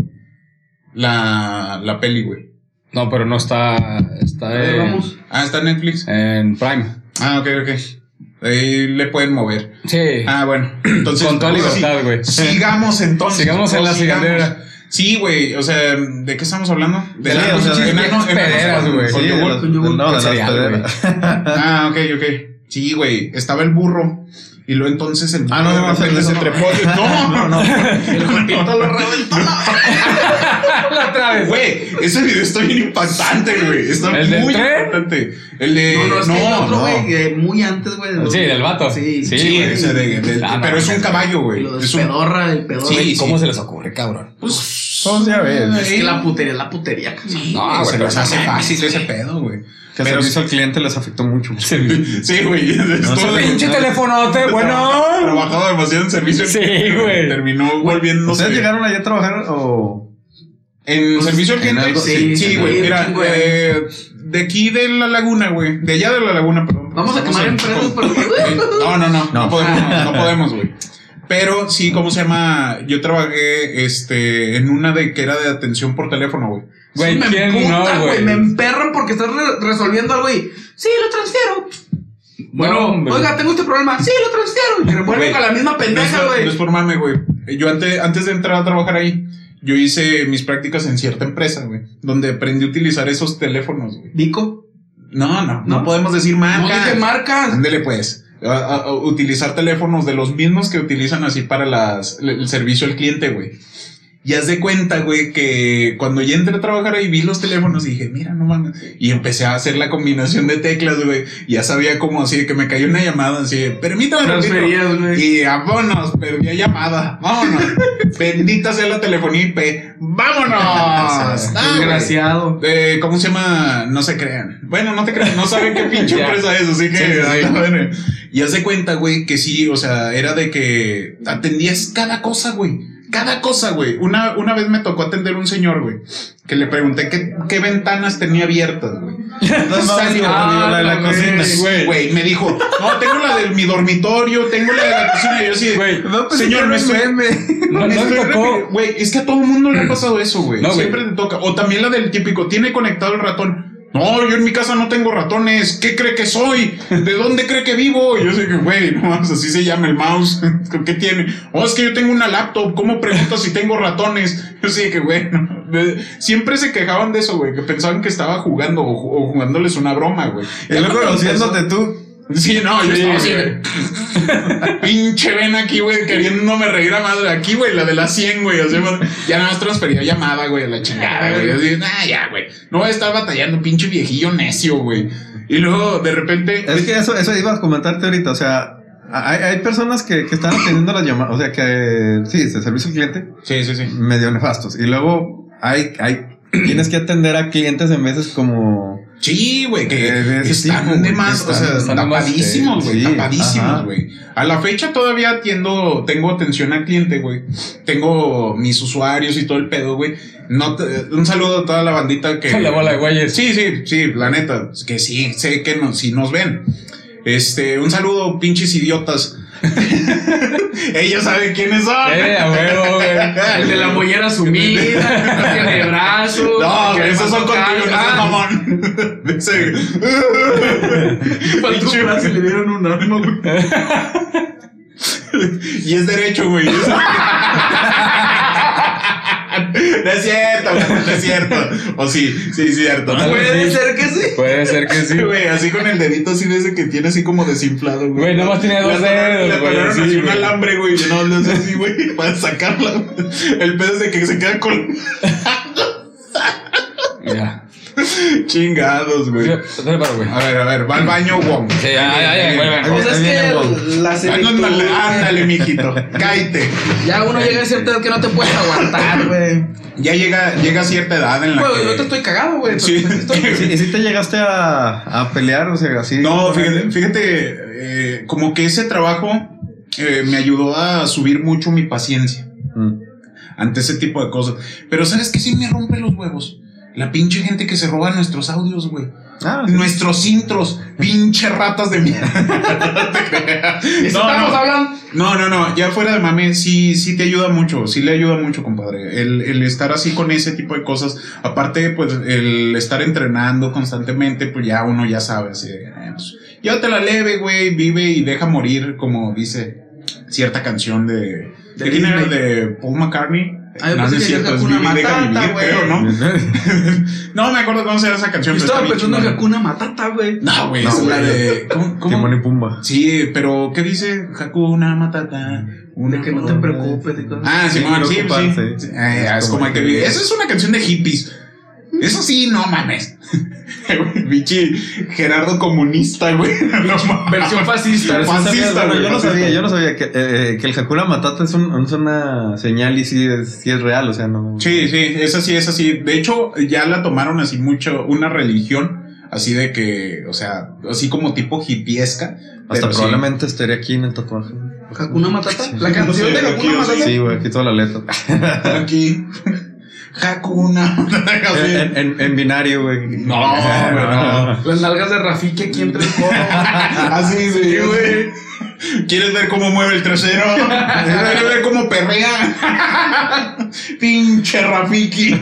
La, la peli, güey. No, pero no está. Está en, vamos. Ah, está en Netflix. en Prime. Ah, ok, ok. Ahí le pueden mover. Sí. Ah, bueno. Entonces, Con toda libertad, güey. Sigamos entonces. Sigamos en la cigarrera. Sí, güey. O sea, ¿de qué estamos hablando? De Sí, las o sea, enanos- pederas, güey. con Sí, de yogur. las- con yogur, no, de las pederas. Ah, ok, ok. Sí, güey. Estaba el burro. Y luego entonces el Ah, no, no, no, se no. trepó. No, no, no. El jotito lo reventó. La otra vez. Güey, ese video está bien impactante, güey. Está ¿El del muy tren? impactante. El de. No, no, es que el otro, no. güey, eh, muy antes, güey. Sí, del vato. Sí, Sí, Sí, güey. ese de, de- Ah, no, pero es un caballo, güey. Lo de Es un. pedorra, el pedorra. Sí, Güey, ¿Cómo se les ocurre, cabrón? Pues. Pues ya ves. Es que la putería es la putería, No, güey, se pero les hace fácil ese pedo, güey. Que el Pero servicio al cliente les afectó mucho. Sí, güey. Pinche telefonote, bueno. Trabajaba demasiado en servicio. Sí, güey. Terminó volviéndose. ¿Ustedes llegaron allá a trabajar o...? En Pues, servicio al en cliente. algo- sí, sí, sí, güey. Mira, eh, de aquí de la laguna, güey. De allá de la laguna, perdón. Vamos a quemar empresas, pero. No, no, no. No, No. podemos, no, no podemos, güey. Pero sí, ¿cómo se llama? Yo trabajé este, en una de que era de atención por teléfono, güey. Güey, Sí, me ¿quién emputa, no, güey. Me emperran porque estás re- resolviendo algo y. Sí, lo transfiero. Bueno, No, oiga, tengo este problema. Sí, lo transfiero. Y me vuelven Güey, con la misma No pendeja, güey. no es por mame, güey. Yo antes, antes de entrar a trabajar ahí, yo hice mis prácticas en cierta empresa, güey. Donde aprendí a utilizar esos teléfonos, güey. Dico. No, no, no, ¿No? podemos decir No marca. dije marcas. Ándele pues. A- a- a utilizar teléfonos de los mismos que utilizan así para las, el servicio al cliente, güey. Y haz de cuenta, güey, que cuando ya entré a trabajar ahí vi los teléfonos y dije, mira, no mames. Y empecé a hacer la combinación de teclas, güey. Ya sabía cómo así, que me cayó una llamada así, permítame ratito". Transferías, güey. Y vámonos, perdí llamada. Vámonos. Bendita sea la telefonía IP. Vámonos. Ah. Desgraciado. Eh, ¿Cómo se llama? No se crean. Bueno, no te crean, no saben qué pinche empresa es, así que. Sí, sí, sí. bueno. Y haz de cuenta, güey, que sí, o sea, era de que atendías cada cosa, güey. Cada cosa, güey. Una, una vez me tocó atender un señor, güey, que le pregunté qué, qué ventanas tenía abiertas, güey. No Salió, la de la cocina. Güey, güey, me dijo, no, tengo la de mi dormitorio, tengo la de la cocina. Y yo así, Güey, No, pues Señor, me estoy- no, no me estoy tocó. Güey, es que a todo el mundo le ha pasado eso, güey. No. Siempre te toca. O también la del típico, tiene conectado el ratón. No, yo en mi casa no tengo ratones. ¿Qué cree que soy? ¿De dónde cree que vivo? Y yo sé que, güey, no así se llama el mouse. ¿Qué tiene? Oh, es que yo tengo una laptop. ¿Cómo preguntas si tengo ratones? Yo sé que, güey, no. Siempre se quejaban de eso, güey, que pensaban que estaba jugando o, ju- o jugándoles una broma, güey. Y luego conociéndote tú. Sí, no, yo Sí, estaba así de. Pinche ven aquí, güey, queriéndome reír a madre. Aquí, güey, la de las 100, güey. así, madre. ya nada más transfería llamada, güey, a la chingada, güey. Así, nah, ya, güey. No voy a estar batallando, pinche viejillo necio, güey. Y luego, de repente. Es que eso, eso iba a comentarte ahorita. O sea, hay, hay personas que, que están atendiendo las llamadas. O sea, que sí, de servicio al cliente, Sí, sí, sí. medio nefastos. Y luego hay, hay, tienes que atender a clientes en veces como. Sí, güey, que Eh, están tipo, de más, o sea, más, tapadísimos, güey, sí, tapadísimos, güey. A la fecha todavía atiendo, tengo atención al cliente, güey. Tengo mis usuarios y todo el pedo, güey. No te- un saludo a toda la bandita que. La bola de güeyes. Sí, sí, sí, la neta, que sí, sé que no, si nos ven. Este, un saludo, pinches idiotas. Ellos saben quiénes son. Eh, a huevo, güey. El de la mollera sumida, que no tiene brazo. No, que esos son contigo, no seas mamón. Ese- Faltó un brazo le dieron un arma, güey. Y es derecho, güey. No es cierto, güey, no es cierto. O sí, sí, es cierto. No, Puede sí. ser que sí. Puede ser que sí. Güey, así con el dedito así de ese que tiene así como desinflado, güey. Güey, nomás tenía dos dedos, Le sí, así un alambre, güey. No le hace así, güey, para sacarla. El pedo es de que se queda con. chingados, güey. Dale para, güey. A ver, a ver, va al baño, Wong. Sí, ya, ya, güey, sea, es que la senectud, Ándale, güey. ándale, mijito. Cállate. Ya uno llega a cierta edad que no te puedes aguantar, güey. Ya llega, llega cierta edad en la Güey, que. yo te estoy cagado, güey. Sí. ¿Y si te llegaste a, a pelear? O sea, así. No, fíjate, fíjate eh, como que ese trabajo eh, me ayudó a subir mucho mi paciencia Mm. ante ese tipo de cosas. Pero ¿sabes qué sí me rompe los huevos? La pinche gente que se roba nuestros audios, güey. Ah, sí. Nuestros intros, pinche ratas de mierda. No No, hablando. No, no, no, ya fuera de mame, sí, sí te ayuda mucho, sí le ayuda mucho, compadre. El, el estar así con ese tipo de cosas, aparte, pues, el estar entrenando constantemente, pues ya uno ya sabe, así, de, eh, pues, llévatela leve, güey, vive y deja morir, como dice cierta canción de... ¿De. De Paul McCartney. No, no es cierto, es deja vivir, creo, ¿no? No me acuerdo cómo se llama esa canción. Yo pero estaba pensando en. Hakuna Matata, güey. No, güey, No, es la de... ¿Cómo? cómo? Timón y Pumba. Sí, pero ¿qué dice? Hakuna Matata. De que no te preocupes. y cosas. Ah, sí, sí, sí. Sí, eh, es como hay que vivir. Eso es una canción de hippies. Eso sí, no mames. Bichi Gerardo comunista, güey. No. Versión fascista. Fascista, güey, yo no sabía, yo no sabía que, eh, eh, que el Hakuna Matata es, un- es una señal y sí es, sí es real, o sea, no. Sí, sí, es así, es así. De hecho, ya la tomaron así mucho, una religión, así de que, o sea, así como tipo hippiesca. Hasta pero sí. probablemente estaría aquí en el tatuaje. Hakuna Matata. La No canción sé, de Hakuna. Matata. Sí, güey, aquí toda la letra. Aquí. Hakuna. En, en, en binario, güey. No, güey, no. Las nalgas de Rafiki aquí entre el. Así, sí, güey. ¿Quieres ver cómo mueve el trasero? ¿Quieres ver cómo perrea? Pinche Rafiki.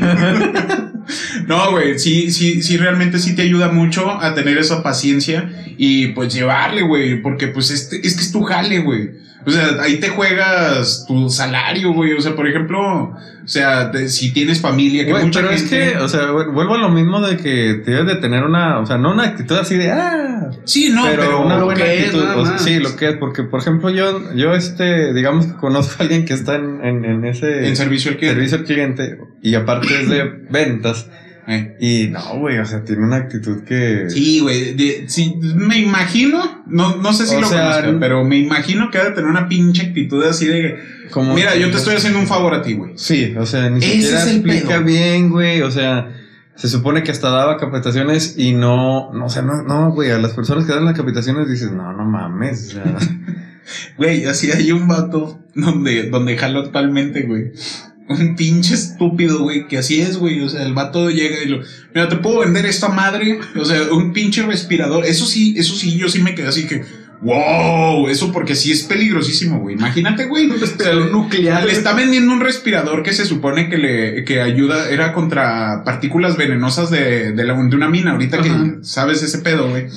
No, güey, sí, sí, sí, realmente sí te ayuda mucho a tener esa paciencia y pues llevarle, güey, porque pues este, es que es tu jale, güey. O sea, ahí te juegas tu salario, güey. O sea, por ejemplo, o sea, de- si tienes familia, que Güey, mucha pero es que, o sea, vuelvo a lo mismo de que debes de tener una, o sea, no una actitud así de, ah, Sí, no, pero, pero, una lo buena que actitud. o sea, sí, lo que es, porque, por ejemplo, yo, yo, este, digamos que conozco a alguien que está en, en, en ese en servicio al cliente. servicio al cliente y aparte es de ventas. Eh. Y no, güey, o sea, tiene una actitud que. Sí, güey. Sí, me imagino, no, no sé si O lo sea, conozco, pero me imagino que ha de tener una pinche actitud así de. Como Mira, yo te estoy haciendo un favor a ti, güey. Sí, o sea, ni Ese siquiera explica pedo. bien, güey. O sea, se supone que hasta daba capacitaciones y no, no, o sea, no, no, güey, a las personas que dan las capacitaciones dices, no, no mames, o sea, Güey, así hay un vato donde, donde jalo actualmente, güey. Un pinche estúpido, güey, que así es, güey. O sea, el vato llega y lo. Mira, te puedo vender esta madre. O sea, un pinche respirador. Eso sí, eso sí, yo sí me quedé así que. ¡Wow! Eso porque sí es peligrosísimo, güey. Imagínate, güey. O sea, nuclear. le está vendiendo un respirador que se supone que le que ayuda, era contra partículas venenosas de, de, la, de una mina. Ahorita Ajá. que sabes ese pedo, güey.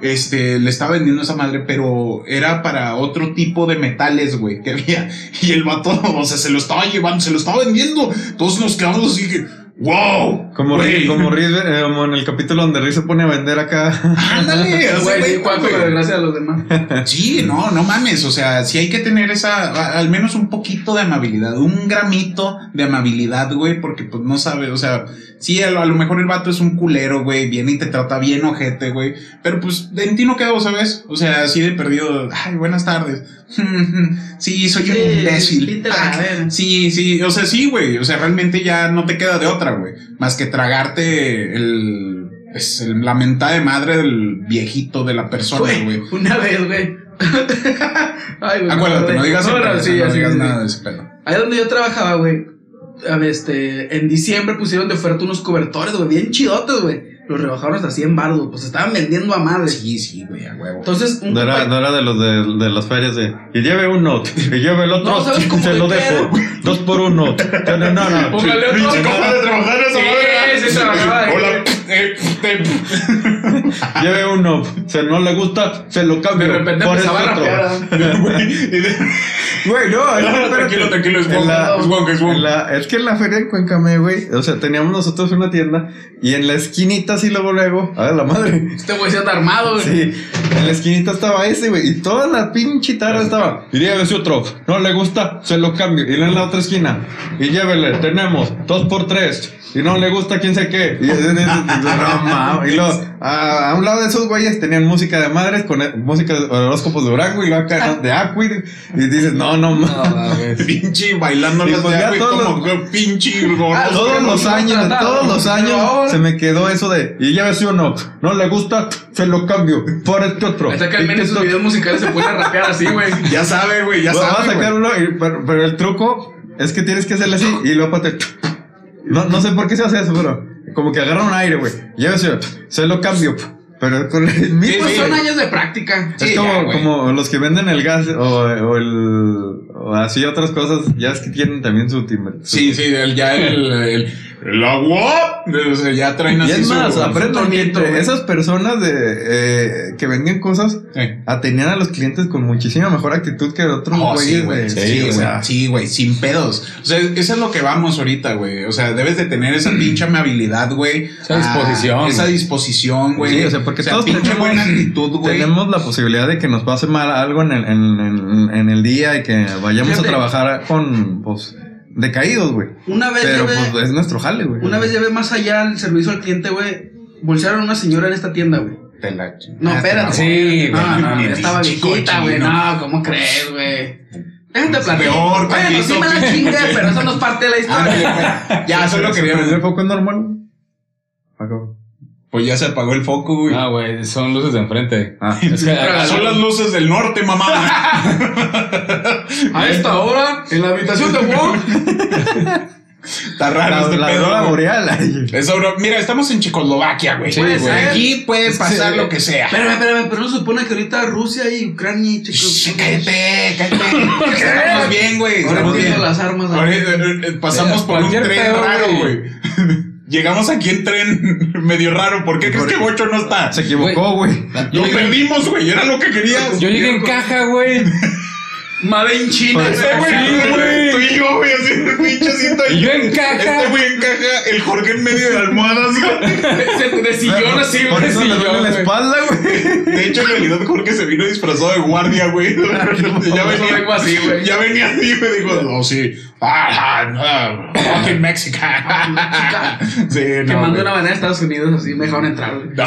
Este, le estaba vendiendo esa madre, pero era para otro tipo de metales, güey, que había. Y el vato, o sea, se lo estaba llevando, se lo estaba vendiendo. Todos nos quedamos así que, wow. Como. Riz- como, Riz, eh, como en el capítulo donde Riz se pone a vender acá. Ándale, Güey, cuánto a los demás. Sí, no, no mames. O sea, sí hay que tener esa, al menos un poquito de amabilidad, un gramito de amabilidad, güey, porque pues no sabe, o sea, sí, a lo, a lo mejor el vato es un culero, güey, viene y te trata bien ojete, güey, pero pues en ti no quedó, ¿sabes? O sea, así de perdido, ay, buenas tardes. sí, soy un imbécil. Ah, sí, sí, o sea, sí, güey, o sea, realmente ya no te queda de otra, güey, más que tragarte el, es el- la mentada de madre del viejito de la persona, Güey, una vez, güey. Ay, güey. Acuérdate, no digas, no, el no, pedo, sí, no ya, sí, digas sí. nada de ese pedo. Ahí donde yo trabajaba, güey. Este, en diciembre pusieron de oferta unos cobertores, güey, bien chidotes, güey. Los rebajaron hasta 100 baros, pues estaban vendiendo a madre. Sí, sí, güey, a huevo. Entonces, un No era, no era de los de, de las ferias de. Y lleve uno, y lleve el otro, No, ¿sabes cómo se lo dejo. Dos por uno. No, no, no. Póngale otro. De trabajar esa Sí, madre. sí trabajaba ahí. Hola. Eh, eh, Lleve uno. Si no le gusta, se lo cambio. De repente por empezaba a este güey, no, tranquilo, tranquilo, es la- es Wong, es que en la feria de Cuencamé, güey, o sea, teníamos nosotros una tienda y en la esquinita, así luego, luego, a ver la madre. Este güey se anda armado, güey. Sí, en la esquinita estaba ese, güey, y toda la pinche tarde estaba. Y llévese otro, no le gusta, se lo cambio. Y en la otra esquina, y llévele, tenemos dos por tres. Y no le gusta quién sé qué. Y, no, mames. Y luego, a, a un lado de esos güeyes tenían música de madres con música de horóscopos de Durango y luego acá ¿no? de Aquid. Y dices, no, no mames. Pinche bailando las pues de como que pinche gordo. Ah, Todos los años, todos los años se me quedó eso de, y ya ves si o no, no le gusta, se lo cambio por este otro. Hasta que al menos en sus videos musicales se a rapear así, güey. Ya sabe, güey, ya a sabe. sacar güey. uno, y- pero, pero el truco es que tienes que hacerle así y luego pate. No, no sé por qué se hace eso, pero como que agarra un aire, güey. Llévese, se lo cambio. Pero con el mismo. Pues sí. son años de práctica. Es Sí, como, ya, como los que venden el gas o, o el. o así otras cosas, ya es que tienen también su timbre. Sí, sí, el, ya el, el, el agua. O sea, ya traen Y así es su- más, güey. esas personas de eh, que vendían cosas Sí. atendían a los clientes con muchísima mejor actitud que otros Oh, sí, güeyes güey. Sí, sí, o güey. sea, Sí, güey, sin pedos. O sea, eso es lo que vamos ahorita, güey. O sea, debes de tener esa pinche amabilidad, güey. Esa disposición, Ah, esa disposición, güey. Sí, o sea, porque todos pinche tenemos- buena actitud, güey. tenemos la posibilidad de que nos pase mal algo en el, en, en- en el día y que vayamos Fíjate. a trabajar con, pues, decaídos, güey. Una vez Pero, llevé, pues, es nuestro jale, güey. una vez llevé más allá el servicio al cliente, güey. Bolsearon a una señora en esta tienda, güey. Te la- No, espérate. Sí, güey, no, no, ya no, estaba viejita, güey. No, ¿cómo crees, güey? Déjate platicar. peor, Bueno, sí me la chingué, pero eso no es parte de la historia. güey. Ya, solo ¿Se quería. prendió el foco normal? Acabó. Pues ya se apagó el foco, güey. Ah, güey, son luces de enfrente. Ah. Es que acá- Son las luces del norte, mamá. A esta hora, en la habitación de Wong. Está raro La, este la pedo. boreal. Es aurora- Mira, estamos en Checoslovaquia, güey. Sí. Aquí puede pasar Sí. lo que sea. Espérame, espérame, pero no se supone que ahorita Rusia y Ucrania y Shh, Checo. cállate, cállate. Estamos bien, güey. Ahora bien. las armas. Ahora, eh, eh, pasamos Mira, por un tren pedo, raro, güey. Güey. Llegamos aquí en tren medio raro. ¿Por qué crees ¿Por que? Bocho no está? Se equivocó, güey. Lo perdimos, güey. Era lo que querías. Yo llegué en caja, güey. Made in China. Por- güey. Güey. Tú y yo, güey, haciendo pinche asiento ahí. Y yo en caja. Este güey en caja, el Jorge en medio de almohadas, güey. De- sillón así, Por güey. eso le duele sillón, la güey. espalda, güey. De hecho, en realidad, Jorge se vino disfrazado de guardia, güey. ya Por eso venía así, güey. Ya venía así, me dijo, no, sí. Ah, no, fucking Mexican. sí, Que mandó una manera a Estados Unidos así, me dejaron entrar, güey. No.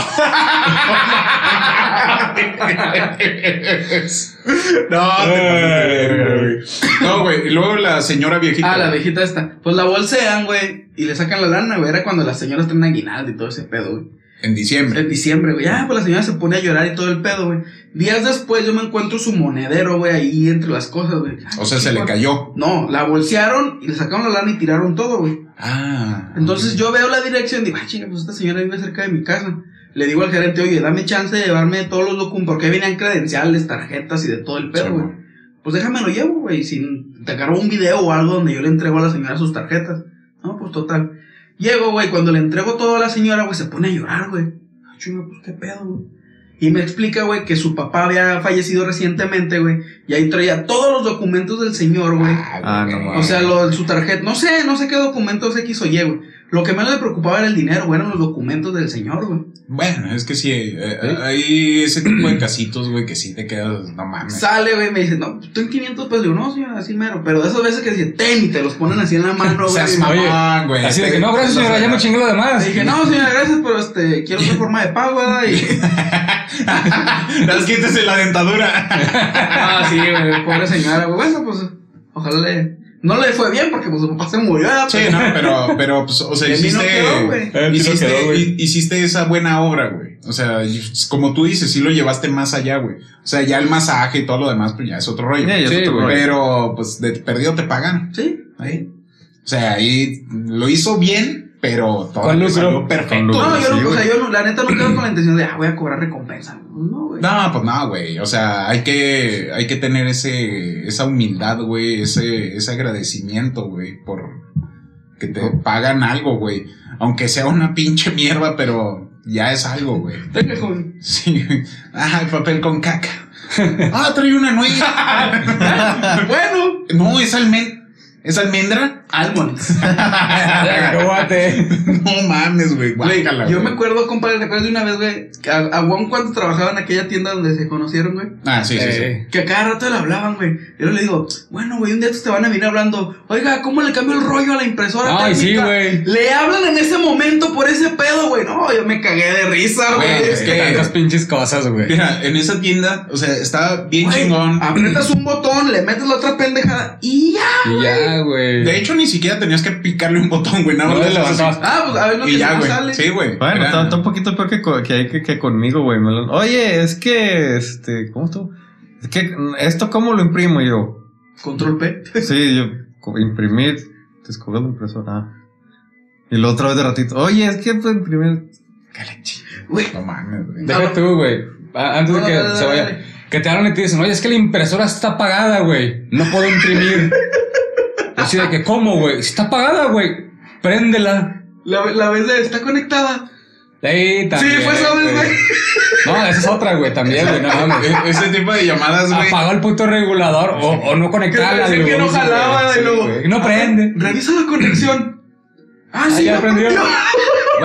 no, te. No, güey. Luego la señora viejita. Ah, la viejita esta. Pues la bolsean, güey, y le sacan la lana, güey. Era cuando las señoras traen aguinaldo y todo ese pedo, güey. En diciembre. En diciembre, güey. Ah, pues la señora se pone a llorar y todo el pedo, güey. Días después yo me encuentro su monedero, güey, ahí entre las cosas, güey. O sea, se le cayó. No, la bolsearon y le sacaron la lana y tiraron todo, güey. Ah. Entonces yo veo la dirección y digo, ah, chinga, pues esta señora vive cerca de mi casa. Le digo al gerente, oye, dame chance de llevarme todos los documentos, porque venían credenciales, tarjetas y de todo el pedo, güey. Pues déjame lo llevo, güey, sin te agarro un video o algo donde yo le entrego a la señora sus tarjetas. No, pues total. Llego, güey, cuando le entrego todo a la señora, güey, se pone a llorar, güey. Ah, Chinga, pues qué pedo, güey. Y me explica, güey, que su papá había fallecido recientemente, güey. Y ahí traía todos los documentos del señor, güey. Ah, no güey. mames. O sea, lo de su tarjeta, no sé, no sé qué documentos X o Y, güey. Lo que menos le preocupaba era el dinero, güey, eran los documentos del señor, güey. Bueno, es que sí, eh, hay ese tipo de casitos, güey, que sí te quedas, no mames. Sale, güey, me dice, no, pues ten 500 pesos. Digo, no, señora, así mero. Pero de esas veces que dice, ten, y te los ponen así en la mano, güey. Mamón, güey. Así de que no, gracias, señora, ya me chingué lo demás. Le dije, no, señora, gracias, pero este, quiero otra forma de pago, ¿verdad? Y, Las quítese la dentadura. ah, sí, güey, pobre señora, güey. Bueno, pues, ojalá le. No le fue bien porque pues su papá se murió, ¿verdad? Sí, no, pero, pero, pues, o sea, mí no hiciste. quedó, hiciste, quedó, hiciste esa buena obra, güey. O sea, como tú dices, sí lo llevaste más allá, güey. O sea, ya el masaje y todo lo demás, pues ya es otro rollo. Sí, es Sí, otro güey. rollo. Pero, pues, de perdido te pagan. Sí. Ahí. O sea, ahí lo hizo bien, pero todo Con lucro. salió perfecto. Lucro. No, yo sí, no, o sea, yo la neta no quedo con la intención de, ah, voy a cobrar recompensa. No, güey. No, pues no, güey. O sea, hay que, hay que tener ese, esa humildad, güey, ese, ese agradecimiento, güey, por que te pagan algo, güey. Aunque sea una pinche mierda, pero ya es algo, güey. Sí. Ah, el papel con caca. Ah, trae una nuez. bueno, No, es almendra. ¿Es almendra? Almonds. Cacahuate. No mames, güey. Guácala, yo güey. me acuerdo, compadre, ¿te acuerdas de una vez, güey? A, a Juan cuando trabajaba en aquella tienda donde se conocieron, güey. Ah, sí, sí, sí. Que a cada rato le hablaban, güey. Y yo le digo, bueno, güey, un día te van a venir hablando. Oiga, ¿cómo le cambio el rollo a la impresora? Ay, sí, técnica?" güey. Le hablan en ese momento por ese pedo, güey. No, yo me cagué de risa, Güey, güey. es que- Tantas pinches cosas, güey. Mira, en esa tienda, o sea, estaba bien Güey, chingón. Aprietas un botón, le metes la otra pendejada y ya. Y ya, güey. De hecho, ni siquiera tenías que picarle un botón, güey. Nada No más le levantabas. Ah, pues a ver lo Y que ya, sale. Sí, güey. Bueno, está, está un poquito peor que, que, hay que, que conmigo, güey. Me lo- Oye, es que, este, ¿cómo estuvo? Es que, ¿esto cómo lo imprimo yo? Control P. Sí, yo, imprimir, descargar la impresora. Ah. Y la otra vez de ratito, oye, es que pues, imprimir. Güey, No mames, güey. Deja tú, güey. A- Antes de que se vaya. Que te hablan y te dicen, oye, es que la impresora está apagada, güey. No puedo imprimir. Así de que, ¿cómo, güey? Si está apagada, güey. Préndela. la, la vez de está conectada. Ahí también. sí, fue esa vez, güey. No, esa es otra, güey, también, güey. No mames. E- Ese tipo de llamadas, güey. Apagó el puto regulador o, o no conectarla. Que que no jalaba, güey. de luego. No prende. Revisa la conexión. Ah, Ah, sí, ya ya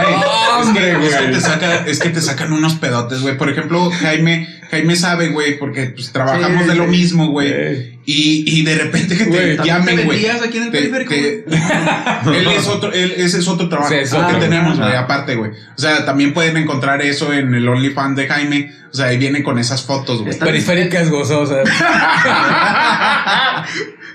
Güey, es, que, es, que güey. te saca, es que te sacan unos pedotes, güey. Por ejemplo, Jaime, Jaime sabe, güey, porque pues, trabajamos Sí, de lo mismo, güey. Y, y de repente que te Güey, ¿También te llamen, güey. aquí en el Te- periférico? te- él es otro, él, ese es otro trabajo Sí, es que tenemos, güey, Ah. aparte, güey. O sea, también pueden encontrar eso en el OnlyFans de Jaime. O sea, ahí viene con esas fotos, güey. Periféricas gozosas.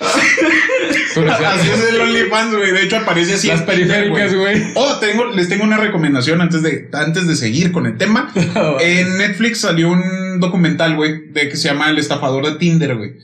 Así es el OnlyFans, güey. De hecho, aparece así. Las periféricas, güey. Oh, tengo, les tengo una recomendación antes de, antes de seguir con el tema. En Netflix salió un documental, güey, de que se llama El estafador de Tinder, güey.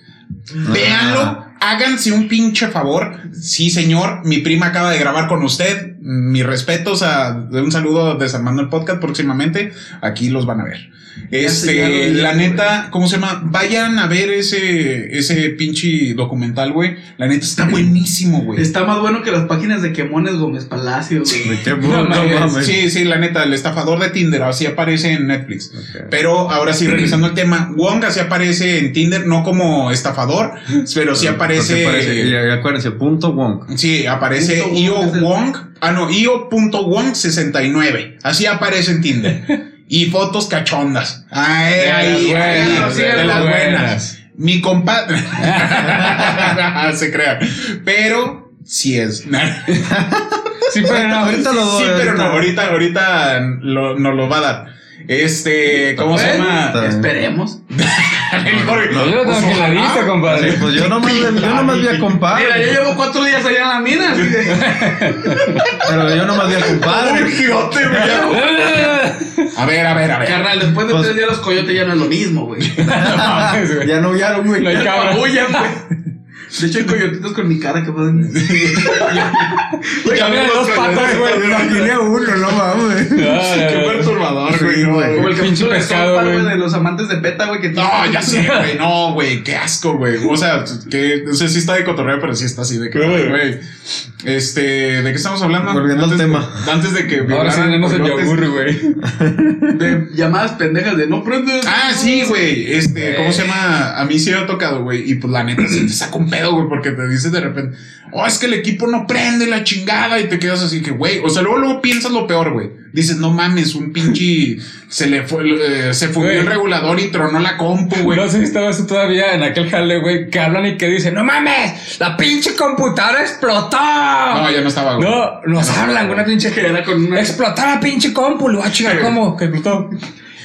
Véanlo, háganse un pinche favor. Sí, señor, mi prima acaba de grabar con usted. Mis respetos a un saludo desarmando el podcast próximamente. Aquí los van a ver. Este, la neta, ¿cómo se llama? Vayan a ver ese, ese pinche documental, güey. La neta está buenísimo, güey. Está más bueno que las páginas de Quemones Gómez Palacio, güey. ¿De qué No no. Sí, sí, la neta, el estafador de Tinder, así aparece en Netflix. Pero ahora sí, regresando al tema, Wong así aparece en Tinder, no como estafador, pero sí aparece. Porque parece- y, y acuérdense, punto Wong. Sí, aparece Io el- Wong. Ah, no, Io.wong69. Así aparece en Tinder. Y fotos cachondas. Ay, De las buenas, ahí, de de las buenas. buenas. Mi compadre. Se crea. Pero sí es. Sí, pero no. Ahorita lo doy. Sí, pero no, ahorita. ahorita, lo- nos lo va a dar. Este, ¿cómo se llama? Esperemos. No, yo tengo ojalá. compadre. Pues yo nomás, yo nomás vi a compadre. Mira, yo llevo cuatro días allá en la mina, así de. Pero yo nomás vi a Un compadre. girote, güey. A ver, a ver, a ver. Carnal, después de Pues- tres días los coyotes ya no es lo mismo, güey. No. Ya no vieron, güey. No hay güey. De hecho, hay coyotitos con mi cara que pueden. Camina de dos patas, güey. Me imaginé a uno, no mames. No, Qué perturbador, güey. güey. Como el Pinche pescado, güey. güey, de los amantes de PETA, güey, No, ya sé, güey. No, güey. Qué asco, güey. O sea, que no sé si está de cotorreo, pero sí está así de que, Güey. Este, ¿de qué estamos hablando? Volviendo al Antes- tema. Antes de que Ahora sí tenemos el yogur, güey. De llamadas pendejas de no prendes. Ah, sí, güey. Este, ¿cómo se llama? A mí sí me ha tocado, güey. Y pues la neta sí te saca un pedo, güey, porque te dices de repente, oh, es que el equipo no prende la chingada. Y te quedas así que, güey. O sea, luego, luego piensas lo peor, güey. Dices, no mames, un pinche. Se le fue, eh, se fundió el regulador y tronó la compu, güey. No sé si estabas tú todavía en aquel jale, güey, que hablan y que dicen, no mames, la pinche computadora explotó. No, ya no estaba, güey. No, nos hablan, una pinche Que era con una. Explotó la pinche compu, lo voy a chingar. ¿cómo? Que explotó.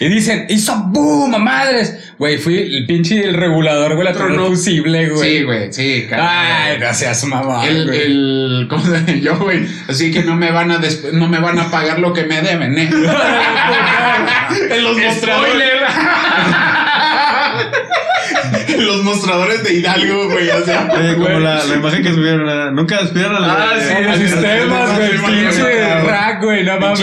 Y dicen, hizo boom, a madres. Güey, fui el pinche el regulador, güey, la tronó fusible, güey. Sí, güey, sí, Ay, gracias, mamá. El, güey. el, ¿cómo se? Yo, güey. Así que no me van a desp- no me van a pagar lo que me deben, ¿eh? en los mostradores. en los mostradores de Hidalgo, güey. O sea, como Güey. la, la imagen que subieron. eh, Nunca despidieron a la. Ah, sí, sí, sistemas, güey, pinche rack, güey, no mames.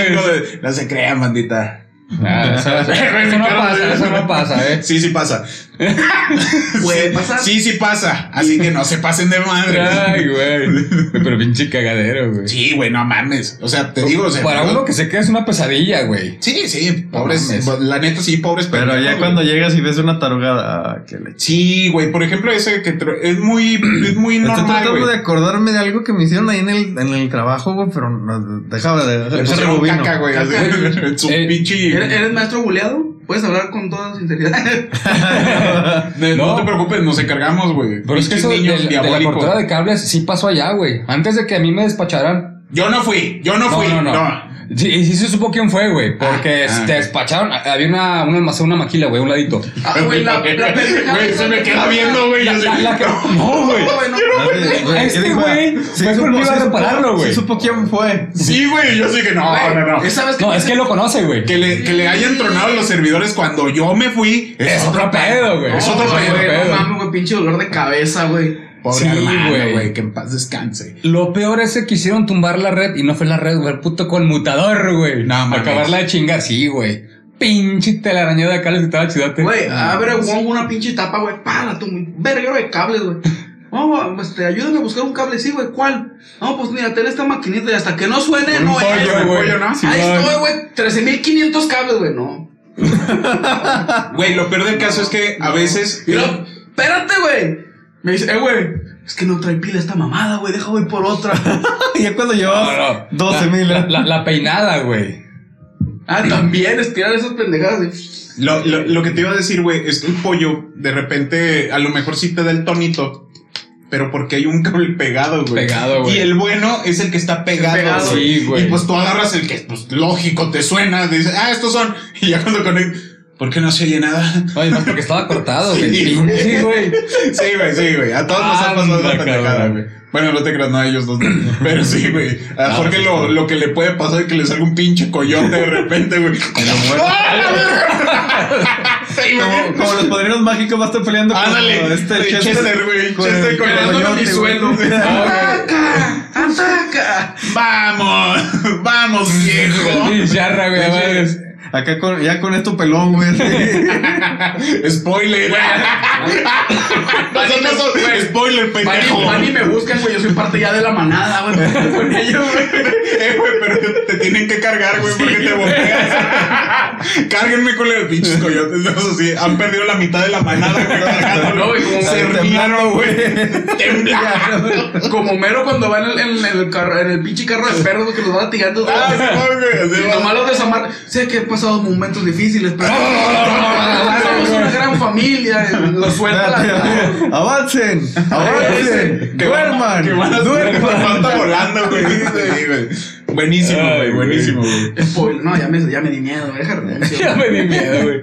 no se crean, bandita. Ah, eso, eso- eso no pasa, eso no pasa, eh. Sí, sí pasa. Puede pasar. Sí, sí pasa. Así que no se pasen de madre. Ay, güey. Pero pinche cagadero, güey. Sí, güey, no mames. O sea, te digo, o sea, Para uno que se queda es una pesadilla, güey. Sí, sí, pobres. mames. la neta, sí, pobres Pero ya güey. cuando llegas y ves una tarugada. Ah, qué leche. Sí, güey. Por ejemplo, ese que es muy, es muy Estoy normal, tratando güey. de acordarme de algo que me hicieron ahí en el, en el trabajo, güey, pero no, déjame de. Le rebobino. caca, güey. así, Caca. Su Eh, pinche. ¿Eres, eres maestro buleado? Puedes hablar con toda sinceridad. No, No. te preocupes, nos encargamos, güey. Pero es que eso de, niños de la diabólicos. cortada de cables sí pasó allá, güey. Antes de que a mí me despacharan. Yo no fui, yo no No, fui. no, no. no. Sí, sí se supo quién fue, güey. Porque Ah, ah, te ok. despacharon. Había una, una almacén, una maquila, güey, a un ladito. Ah, güey, la, la pendejada. Güey, se me queda viendo, güey. No. Güey. No, güey, no. Ah, sí, Este güey fue supo- conmigo a repararlo, güey. Sí supo quién fue. Sí, güey. Yo sí que no, Güey, no, no. No, es que él lo conoce, güey. Que le, que le hayan tronado los servidores cuando yo me fui. Es otro pedo, güey. Es otro güey, pedo. No mames, güey, pinche dolor de cabeza, güey. Pobre Sí, hermano, güey. güey. Que en paz descanse. Lo peor es que quisieron tumbar la red y no fue la red, güey. El puto conmutador, güey. No, mames. Acabarla de chingar, sí, güey. Pinche telaraña de cables que estaba chidote. Güey, abre Wong una pinche tapa, güey. Para tu verguero de cables, güey. No, este, ayúdame a buscar un cable, sí, güey. ¿Cuál? No, pues mira, ten esta maquinita y hasta que no suene, Un no pollo, es. güey. pollo, ¿no? Sí, Ahí güey. estoy, güey. 13.500 cables, güey. No. Güey, lo peor del caso es que a veces. Luego, espérate, güey. Me dice, eh, güey. Es que no trae pila esta mamada, güey. Deja, voy por otra. Y ya cuando No, llevas no. 12 La- mil. La, la- la peinada, güey. ah, también estirar esas pendejadas. de- Lo, lo, lo que te iba a decir, güey, es que el pollo, de repente, a lo mejor sí te da el tonito. Pero porque hay un cable pegado, güey. Pegado, güey. Y el bueno es el que está pegado, Pegado. güey. Sí, güey. Y pues tú agarras el que, pues lógico, te suena. Dices, ah, estos son. Y ya cuando conectas, ¿por qué no se oye nada? No, porque estaba cortado, güey. Sí, güey. Sí, güey, sí, güey. A todos nos ha pasado esa pendejada, güey. Bueno, no te creas, no a ellos dos. Pero sí, güey. A Jorge lo, sí. lo que le puede pasar es que le salga un pinche coyote de repente, güey. Güey. Como, como los padrinos mágicos va a estar peleando Ándale, con este Chester, Chester, güey, Chester con el sueldo. ¡Ataca! ¡Ataca! Vamos, vamos, viejo. Sí, charra, güey. Acá con, ya con esto pelón, güey. Spoiler. Somos- Spoiler, Van pendejo. y, van y me buscan, güey. Yo soy parte ya de la manada, güey. porque Con ellos, güey. Eh, güey, pero te, tienen que cargar, güey, porque te volteas. Cárguenme con los pinches coyotes. No, sí, han perdido la mitad de la manada, güey. No, güey, como Se güey. Como mero cuando va en el, en el, carro, en el pinche carro de perros que los va latigando. Ah, sí, güey, va. nomás los desamar. Sé que he pasado momentos difíciles, pero somos una gran familia. Los suelta la. Avancen, avancen, duerman, duerman. Falta volando, güey. Buenísimo, güey. Buenísimo, güey. No, ya me, ya me di miedo. Deja. Ya me di miedo, güey.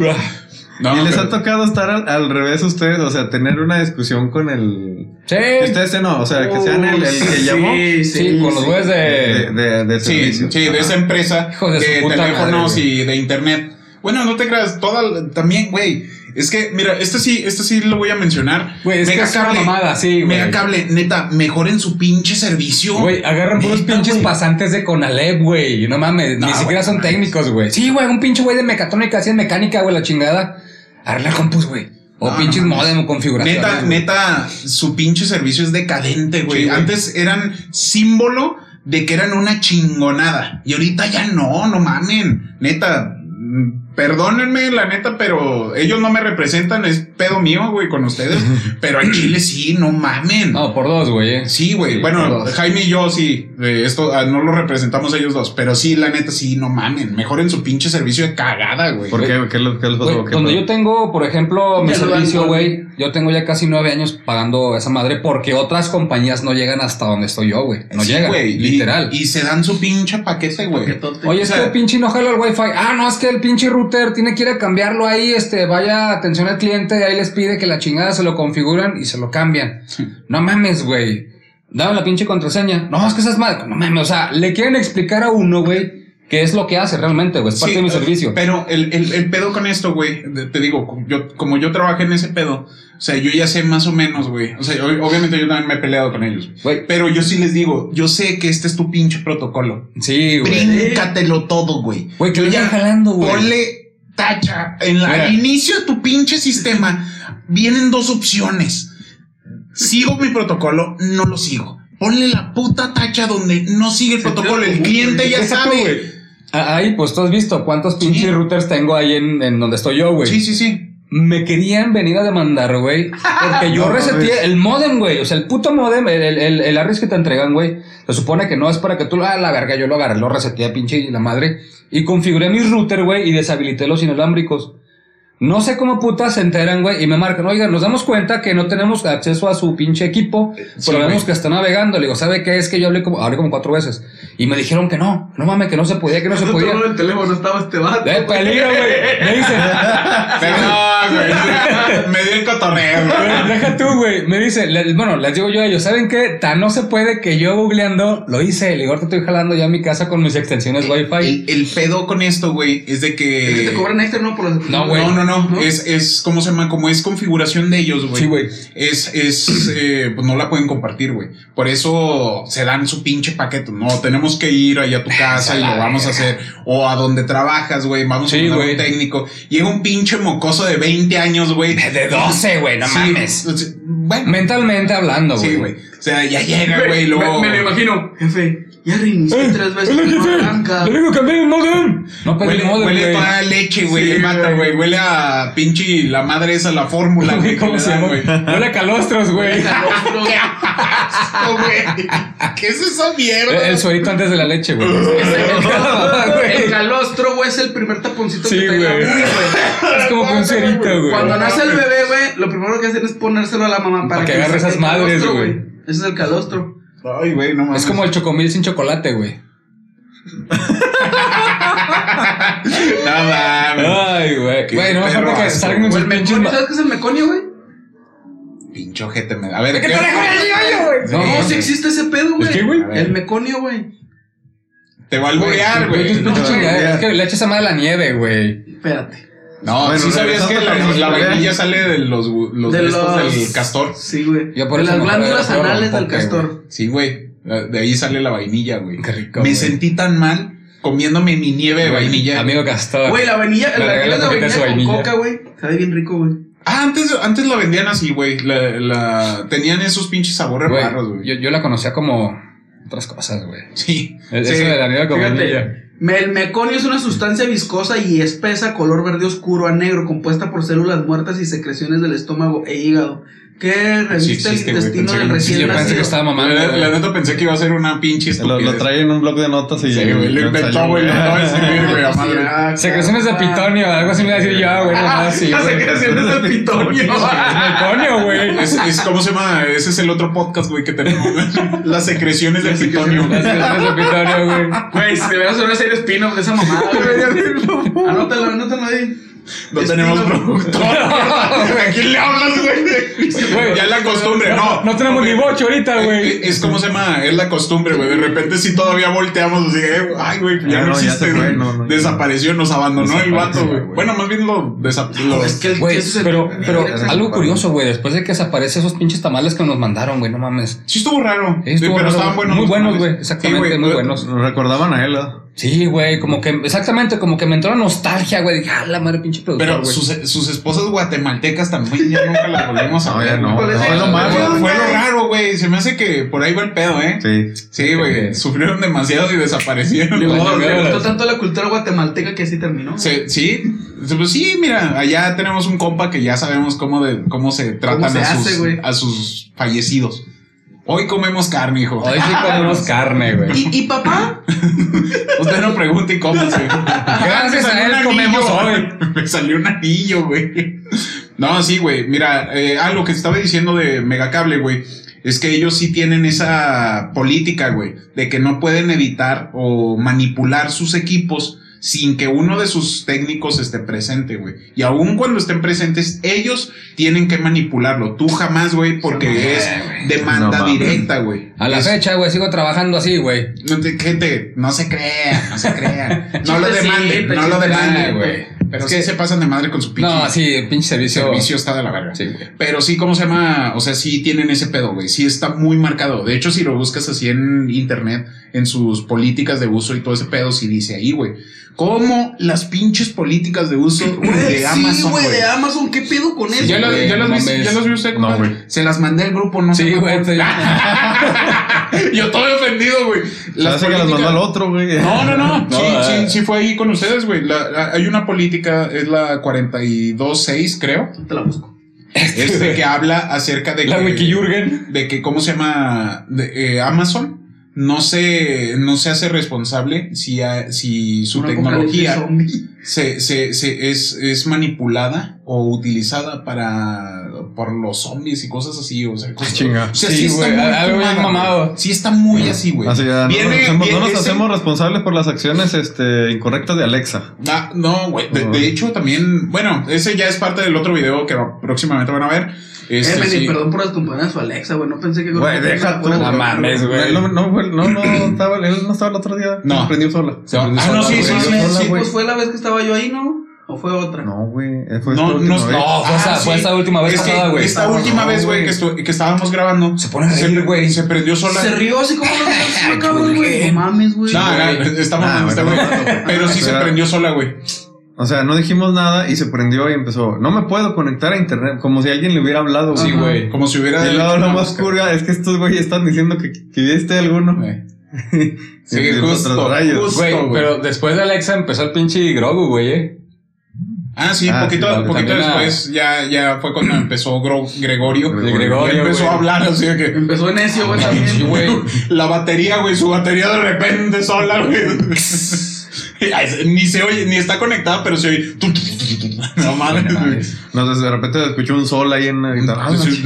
No, ¿Y les pero- ha tocado estar al, al revés ustedes? O sea, tener una discusión con el... Sí. Ustedes no, o sea, que sean el, el que Sí, llamó sí, Sí, con los güeyes de, de. de, de Sí, servicio. sí, de esa empresa Hijo de teléfonos madre, y de internet. Bueno, no te creas, toda también, güey. Es que, mira, este sí, este sí lo voy a mencionar. Güey, es que es una mamada, sí, güey. Mega cable, neta, mejoren su pinche servicio. Güey, agarran puros pinches pasantes de Conalep, güey. No mames, No, ni siquiera son no técnicos, güey. Sí, güey, un pinche güey de mecatrónica, así en mecánica, güey, la chingada. Arreglar compus, güey. O No, pinches no, modem o configuraciones. Neta, neta, su pinche servicio es decadente, güey. Sí. Antes eran símbolo de que eran una chingonada. Y ahorita ya no, no mamen. Neta, perdónenme, la neta, pero ellos no me representan, es pedo mío, güey, con ustedes. pero en Chile sí, no mamen. No, por dos, güey. eh. Sí, güey. Sí, bueno, por dos. Jaime y yo sí. eh, esto ah, no lo representamos ellos dos. Pero sí, la neta, sí, no mamen. Mejoren su pinche servicio de cagada, güey. ¿Por qué? ¿Qué es lo qué es lo- Güey, qué donde pasó? yo tengo, por ejemplo, mi servicio, güey, yo tengo ya casi nueve años pagando esa madre porque otras compañías no llegan hasta donde estoy yo, güey. No Sí, llegan, güey, literal. Y, se dan su pinche paquete, güey. Paquetote. Oye, o es que el pinche no jala el wifi. Ah, no, es que el pinche router tiene que ir a cambiarlo ahí. Este, vaya atención al cliente, ahí les pide que la chingada se lo configuran y se lo cambian. No mames, güey. Dame la pinche contraseña. No, es que esas madre. No mames, o sea, le quieren explicar a uno, güey, qué es lo que hace realmente, güey. Es parte Sí, de mi eh, servicio. Pero el, el, el pedo con esto, güey, te digo, yo, como yo trabajé en ese pedo, o sea, yo ya sé más o menos, güey. O sea, obviamente yo también me he peleado con ellos. Güey, Pero yo sí les digo, yo sé que este es tu pinche protocolo. sí, güey. Bríncatelo todo, güey. Güey, que Yo lo ya vayan jalando, güey. Ponle tacha. En la- al inicio de tu pinche sistema vienen dos opciones. ¿Sigo mi protocolo? No lo sigo. Ponle la puta tacha donde no sigue el protocolo. El cliente ya sabe. Ah, Ahí, pues tú has visto cuántos pinches Sí. routers tengo ahí en, en donde estoy yo, güey. Sí, sí, sí. Me querían venir a demandar, güey. Porque yo No reseteé el modem, güey. O sea, el puto modem, el, el, el, el Arris que te entregan, güey. Se supone que no es para que tú, ah, la verga, yo lo agarré, lo reseteé, pinche y la madre. Y configuré mis router, güey, y deshabilité los inalámbricos. No sé cómo putas se enteran, güey, y me marcan, oigan, nos damos cuenta que no tenemos acceso a su pinche equipo, Sí, pero vemos que está navegando. Le digo, ¿sabe qué? Es que yo hablé como, hablé como cuatro veces. Y me dijeron que no, no mames, que no se podía, que no se podía. del teléfono estaba este vato. De peligro, güey. Me dicen, Perdón, güey. Me dio el cotorreo, güey. Deja tú, güey. Me dice, le- bueno, les digo yo a ellos, ¿saben qué? Tan no se puede que yo googleando lo hice. Le digo, ahorita estoy jalando ya mi casa con mis extensiones Wi-Fi. El, el pedo con esto, güey, es de que. Es que te cobran extra, ¿no? Por las No, güey. No, no, no, ¿No? Es, es, ¿cómo se llama? Como es configuración de ellos, güey. Sí, güey. Es, es, eh, pues no la pueden compartir, güey. Por eso se dan su pinche paquete. No, tenemos que ir ahí a tu casa y lo vamos a hacer. O a donde trabajas, güey. Vamos Sí, a un técnico. Llega un pinche mocoso de 20 años, güey. De 12, güey, no Sí, mames. Bueno, Mentalmente hablando, güey. sí, güey. O sea, ya llega, güey, luego. Me, me lo imagino. Jefe, ya reinicié Eh, tres veces. no jefe. arranca. Le digo, cambié el modem. No pedí Huele, modem, huele toda la leche, güey. Sí, le mata, güey. Huele a pinche la madre esa, la fórmula, güey. ¿Cómo se llama? güey. Huele a calostros, güey. Calostro. ¡Qué asco, güey! ¿Qué es esa mierda? El, el suerito antes de la leche, güey. El Güey. calostro, güey, es el primer taponcito Sí, que la güey. Es como que un suerito, güey. Cuando nace el bebé, güey, lo primero que hacen es ponérselo a la mamá para, Para que agarre esas el madres, güey. Ese es el calostro. Ay, güey, no mames. Es como el chocomil sin chocolate, güey. No mames. Ay, güey. Güey, no me que salgan el pinches. ¿sabes qué es el meconio, güey? Pinche ojete me da. A ver, ¿Qué ¿qué? te dejo el güey? No, No, sí existe ese pedo, güey. ¿El qué, güey? El meconio, güey. Te va a alburear, Güey, es Es que le echas a madre la nieve, güey. Espérate. No, Bueno, sí sabías que la, la vainilla sale de los, los, De del castor. Sí, güey. De las glándulas anales del castor. Sí, güey. De ahí sale la vainilla, güey. Qué rico, Me güey. sentí tan mal comiéndome mi nieve de vainilla. Amigo castor. Güey, la vainilla, Le la regala vainilla, vainilla con vainilla. coca, güey. Sabe bien rico, güey. Ah, antes, antes la vendían así, güey. La, la, tenían esos pinches sabores raros, güey. yo, yo la conocía como otras cosas, güey. Sí. Eso sí. de la nieve con vainilla. Fíjate, me- el meconio es una sustancia viscosa y espesa, color verde oscuro a negro, compuesta por células muertas y secreciones del estómago e hígado, que reviste el existe, intestino pensé del recién Sí, yo pensé que nacido. estaba mamando. La, la neta pensé que iba a ser una pinche Lo, estupidez. lo trae en un blog de notas y. Sí, güey, lo inventó, güey, lo acaba de escribir, güey, a madre. Ah, Secreciones de pitonio, algo así me iba a decir yo, güey. Ah, sí, secreciones del pitonio. Meconio, güey. Es, es, ¿Cómo se llama? Ese es el otro podcast, güey, que tenemos. Las secreciones del pitonio. Las secreciones de pitonio, güey. Güey, si deberías hacer una serie spin-off de esa mamada, güey. Anótalo, anótalo ahí. No tenemos productor. ¿A quién le hablas, güey? Ya es la costumbre, no. No tenemos ni bocho ahorita, Eh, güey. Es como se llama, es la costumbre, güey. De repente sí todavía volteamos así, eh, ay, güey, ya no, existe, güey. no, no. Desapareció, nos abandonó el vato, güey. Bueno, más bien lo desapareció. Es que el Güey, pero, pero algo curioso, güey. Después de que desaparece esos pinches tamales que nos mandaron, güey, no mames. Sí estuvo raro, Sí, estuvo pero raro, estaban buenos. Muy buenos, güey, exactamente, muy buenos. Nos recordaban a él, ¿no? Sí, güey, como que, exactamente, como que me entró nostalgia, güey. Dije, ah, la madre pinche productor, Pero sus, sus esposas guatemaltecas también ya nunca las volvimos a ver. no. güey. ¿Cuál es No, el- es lo malo. Fue, lo raro, güey. Se me hace que por ahí va el pedo, ¿eh? Sí. Sí, güey. Sufrieron demasiado y desaparecieron. Le gustó tanto la cultura guatemalteca que así terminó. Se- sí, pues sí, mira, allá tenemos un compa que ya sabemos cómo, de, cómo se tratan se a, hace, sus, a sus fallecidos. Hoy comemos carne, hijo. Hoy sí comemos carne, güey. ¿Y, y papá? Usted no pregunte cómo se. Gracias Me salió a él un comemos anillo. hoy. Me salió un anillo, güey. No, sí, güey. Mira, eh, ah, lo que estaba diciendo de Megacable, güey. Es que ellos sí tienen esa política, güey, de que no pueden evitar o manipular sus equipos sin que uno de sus técnicos esté presente, güey. Y aun cuando estén presentes, ellos tienen que manipularlo. Tú jamás, güey, porque No, es demanda No directa, güey. A la Es- fecha, güey, sigo trabajando así, güey. no te- gente, no se crean, no se crean. No lo demanden, no lo demanden, güey. Pero Es sí que- se pasan de madre con su pinche No, sí, el pinche servicio. servicio está de la verga. Sí, güey. Pero sí, ¿cómo se llama? O sea, sí tienen ese pedo, güey. Sí está muy marcado. De hecho, si lo buscas así en internet, en sus políticas de uso y todo ese pedo, sí dice ahí, güey. ¿Cómo las pinches políticas de uso de sí, Amazon, güey, güey? de Amazon, ¿qué pedo con eso? ¿Ya, lo- güey, ya los no vi. ¿Ya los vi usted? No. Se las mandé al grupo, no Sí, sé güey, Yo todo ofendido, güey. Las que las mandó al otro, güey. No, no, no. No, sí, eh. sí, sí fue ahí con ustedes, güey. Hay una política, es la 426, creo. Te la busco. Este que habla acerca de La que, Wiki Jürgen. de que, ¿cómo se llama? De, eh, Amazon no se, no se hace responsable si, a- si su Una tecnología se, se, se- es, es manipulada o utilizada para por los zombies y cosas así. O sea, cosas- Chinga. o sea, Sí, está algo bien mamado. Sí, está muy así, güey. Así ya, no, Viene- nos hacemos, no nos ese- hacemos responsables por las acciones este, incorrectas de Alexa. Ah, no, güey. De, No. de hecho, también, bueno, ese ya es parte del otro video que próximamente van a ver. Este, Eh, sí. perdón por las compañías su Alexa, güey. No pensé que. Güey, deja tú. No mames, güey. No, no, no, no, estaba, él no estaba el otro día. No. Se prendió sola. Se Ah, no, sola, sí, sí, sí, Sí, sola, pues fue la vez que estaba yo ahí, ¿no? ¿O fue otra? No, güey. eh, Fue No, no, vez. No, fue, esa, Ah, fue esa última vez Es que pasada, güey. esta Ah, última no, vez, güey, que, estu- que estábamos grabando. Se pone a reír, güey. Se prendió sola. Se rió así como Ay, lo cabrón, güey. No mames, güey. No, no, estamos Ah, este. Pero sí se prendió sola, güey. O sea, no dijimos nada y se prendió y empezó. No me puedo conectar a internet. Como si alguien le hubiera hablado. Sí, güey. Como si hubiera. Y luego lo más curga es que estos güeyes están diciendo que, que viste alguno. Güey. Sí, justo. otros rayos. justo, Güey, pero después de Alexa empezó el pinche Grogu, güey, eh. Ah, sí, Ah, poquito, sí, vale. poquito después ya, ya fue cuando empezó Gro- Gregorio. Y Gregorio, empezó güey. a hablar así de que. Empezó en necio, güey, Sí, también. güey. La batería, güey, su batería de repente sola, güey. Ni se oye, ni está conectada, pero se oye. No mames, güey. No de repente escuchó un sol ahí en la guitarra. Ah, Sí,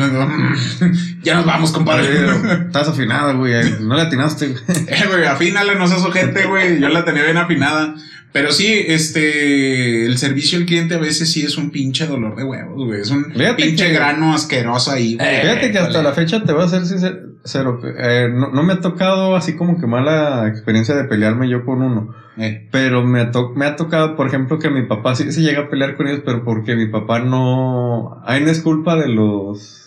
Ya nos vamos, compadre. Padre, estás afinada, güey. No le atinaste, güey. Eh, güey, afínala, no seas ojete, güey. Yo la tenía bien afinada. Pero sí, este, el servicio al cliente a veces sí es un pinche dolor de huevos, güey. Es un Fíjate pinche que- grano asqueroso ahí, güey. Fíjate que hasta la fecha te voy a ser sincero. Eh, no, no me ha tocado así como que mala experiencia de pelearme yo con uno. Eh, Pero me ha, to- me ha tocado, por ejemplo, que mi papá sí se llega a pelear con ellos, pero porque mi papá no. Ahí no es culpa de los.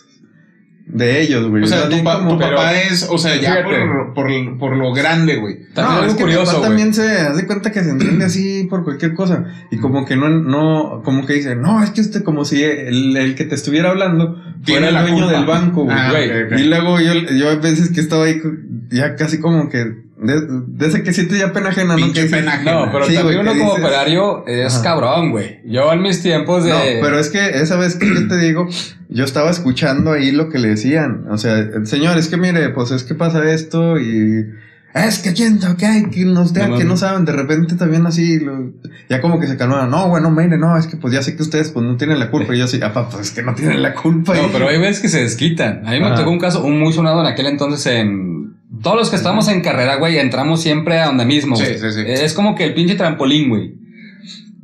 De ellos, güey. O sea, tu, bien pa- como- tu pero- papá es, o sea, ya por, por, por lo grande, güey. También no, algo es que mi curioso, papá güey. también se hace cuenta que se entiende así por cualquier cosa. Y como que no, no, como que dice, no, es que usted como si el, el que te estuviera hablando fuera el dueño culpa. del banco, güey. Ah. Y luego yo, yo a veces que estaba ahí, ya casi como que, de, de ese que sientes ya pena ajena, ¿no? Que pena ajena. No, pero Sí, también uno ¿qué como dices? operario es Ajá. cabrón, güey. Yo en mis tiempos de. No, pero es que esa vez que yo te digo, yo estaba escuchando ahí lo que le decían. O sea, señor, es que mire, pues es que pasa esto y. Es que quién sabe qué hay, que nos No que no saben, de repente también así, lo- ya como que se calmaron. No, bueno, mire, no, es que pues ya sé que ustedes pues no tienen la culpa. Y yo así, ah, pa, pues es que no tienen la culpa. No, Y- pero hay veces que se desquitan. A mí me tocó un caso un muy sonado en aquel entonces en... Todos los que estábamos en carrera, güey, entramos siempre a donde mismo. Sí, güey. sí, sí. Es como que el pinche trampolín, güey.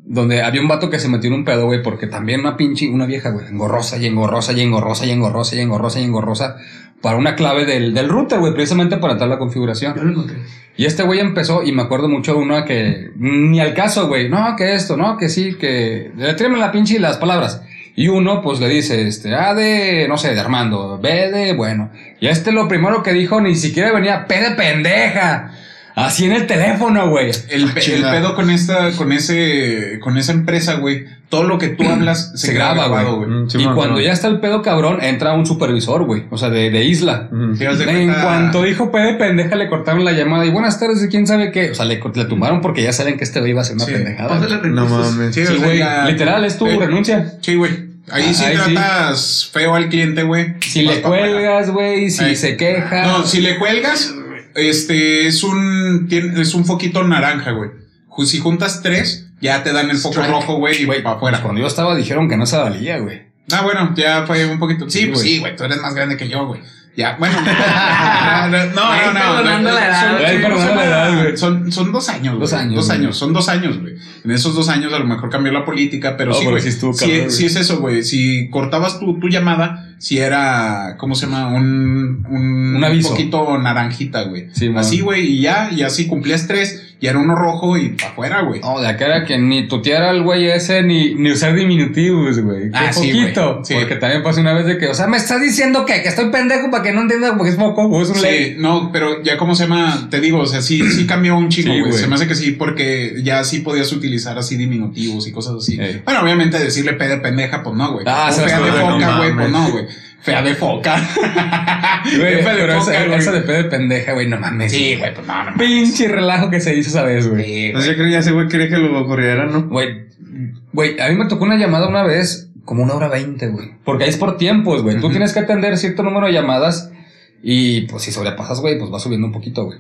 donde había un vato que se metió en un pedo, güey, porque también una pinche, una vieja, güey, engorrosa y engorrosa y engorrosa y engorrosa y engorrosa y engorrosa para una clave del, del router, güey, precisamente para entrar a la configuración. Yo lo encontré. Y este güey empezó, y me acuerdo mucho de uno que ni al caso, güey, no, que esto, no, que sí, que letréme la pinche y las palabras. Y uno, pues le dice, este, A de, no sé, de Armando, B de, bueno. Y este lo primero que dijo, ni siquiera venía, P de pendeja. Así en el teléfono, güey. El, chingada. pedo con esta, con ese, con esa empresa, güey. Todo lo que tú hablas se, graba, güey. Mm, sí, y cuando ya está el pedo cabrón, entra un supervisor, güey. O sea, de, de isla. Sí, de En cuenta- cuanto dijo P de pendeja, le cortaron la llamada. Y buenas tardes, ¿y quién sabe qué? O sea, le, le tumbaron porque ya saben que este güey iba a ser una Sí. pendejada. No mames. Sí, güey. Literal, es tu Eh, renuncia. Sí, güey. Ahí Ah, sí ahí sí. tratas feo al cliente, güey. Si vas le cuelgas, güey, si Ahí. se queja. No, si le cuelgas, este es un tiene- es un foquito naranja, güey. Si juntas tres, ya te dan el foco Strike. rojo, güey, y Güey, para afuera. Cuando yo estaba dijeron que no se valía, güey. Ah, bueno, ya fue un poquito. Sí, Sí, pues güey. sí, güey, tú eres más grande que yo, güey. Ya, bueno. no, no, no, no. perdonando la edad. Son- son- la edad, güey. Son, son dos años, Dos años, Dos años, son dos años, güey. En esos dos años a lo mejor cambió la política, pero sí, güey. sí es eso, güey. Si cortabas tu, tu llamada, si era, ¿cómo se llama? Un, un, Un poquito naranjita, güey. Así, güey, y ya, y así cumplías tres, y era uno rojo y para afuera, güey. No, de acá era que ni tuteara al güey ese, ni, ni usar diminutivos, güey. Ah, sí, poquito. güey. Sí. Porque también pasó una vez de que, o sea, me estás diciendo que, que estoy pendejo para que no entienda porque es poco, o es un ley. Sí, no, pero ya cómo se llama, te digo, o sea, sí, sí cambió un chingo, Sí, güey. se me hace que sí, porque ya sí podías utilizar así diminutivos y cosas así. Ey. Bueno, obviamente decirle pe de pendeja, pues no, güey. Ah, o fea de foca, güey, pues no, güey. Fea de foca. Güey, F de pero foca, esa, güey. esa de pedo de pendeja, güey, no mames. Sí, güey, pues no, no. Pinche relajo que se hizo esa vez, güey. Sí, Pues güey. yo creía ese güey quería que lo ocurriera, ¿no? Güey, güey, a mí me tocó una llamada una vez, como una hora veinte, güey. Porque ahí es por tiempos, güey. Tú tienes que atender cierto número de llamadas y pues si sobrepasas, güey, pues va subiendo un poquito, güey.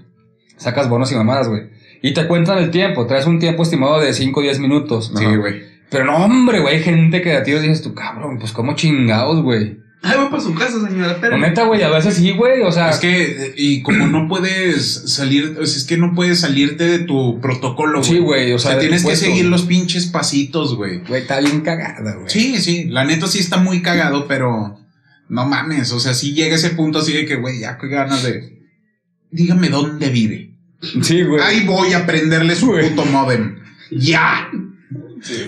Sacas bonos y mamadas, güey. Y te cuentan el tiempo, traes un tiempo estimado de 5 o 10 minutos. Sí, güey. Pero no, hombre, güey, hay gente que a ti dices tú, cabrón, pues cómo chingados, güey. Ay, voy para su casa, señora. Espera. neta, güey, a veces sí, güey, o sea. Es que, y como no puedes salir, o sea, es que no puedes salirte de tu protocolo, güey. Sí, güey, o O sea, tienes que seguir los pinches pasitos, güey. Güey, está bien cagada, güey. Sí, sí, la neta sí está muy cagado, pero no mames, o sea, sí llega ese punto así de que, güey, ya qué ganas de... Dígame dónde vive. Sí, güey. Ahí voy a prenderle su puto modem. Ya.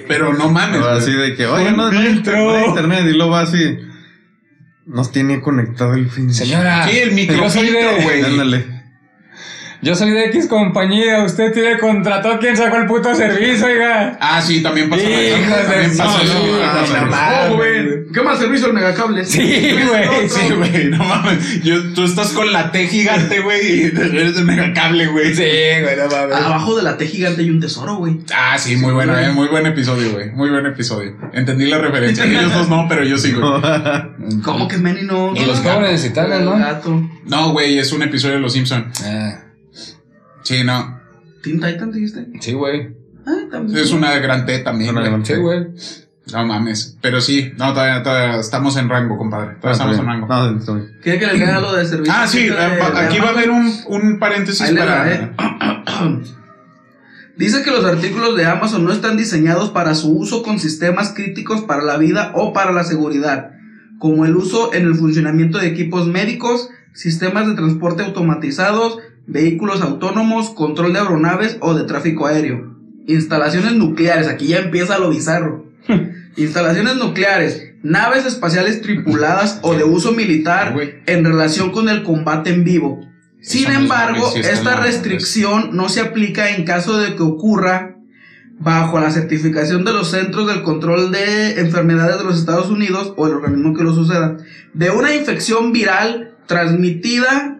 Pero no mames. Así de que, oye, no, no hay internet. Y luego así. Nos tiene conectado el fin. Señora. Sí, el de- güey. Ándale. Yo soy de X compañía, usted tiene contrato, ¿quién sacó el puto servicio, oiga? Ah, sí, también de sí, eso. Ah, no. ¿Qué más servicio el megacable? Sí, güey. Sí, güey, no mames. Yo, tú estás con la T gigante, güey, y eres de megacable, güey. Sí, güey, no mames. Abajo de la T gigante hay un tesoro, güey. Ah, sí, muy bueno, eh, muy buen episodio, güey. Muy buen episodio. Entendí la referencia. Ellos dos no, pero yo sí, güey. ¿Cómo que Manny no? Y los jóvenes necesitan, ¿no? Gato. No, güey, es un episodio de Los Simpson. Ah, Sí, no. Teen Titan, dijiste. sí, güey. Ah, también. Es una gran T también. Una gran Sí, güey. No mames. Pero sí, no, todavía, todavía estamos en rango, compadre. Todavía estamos en rango. No, bien. ¿Quiere que le lea lo de servicio? Ah, sí, de- de aquí va a haber un, un paréntesis Ahí le para. eh. Dice que los artículos de Amazon no están diseñados para su uso con sistemas críticos para la vida o para la seguridad, como el uso en el funcionamiento de equipos médicos, sistemas de transporte automatizados, vehículos autónomos, control de aeronaves o de tráfico aéreo. Instalaciones nucleares, aquí ya empieza lo bizarro. Instalaciones nucleares, naves espaciales tripuladas o de uso militar en relación con el combate en vivo. Sin embargo, esta restricción no se aplica en caso de que ocurra bajo la certificación de los Centros del Control de Enfermedades de los Estados Unidos o el organismo que lo suceda, de una infección viral transmitida.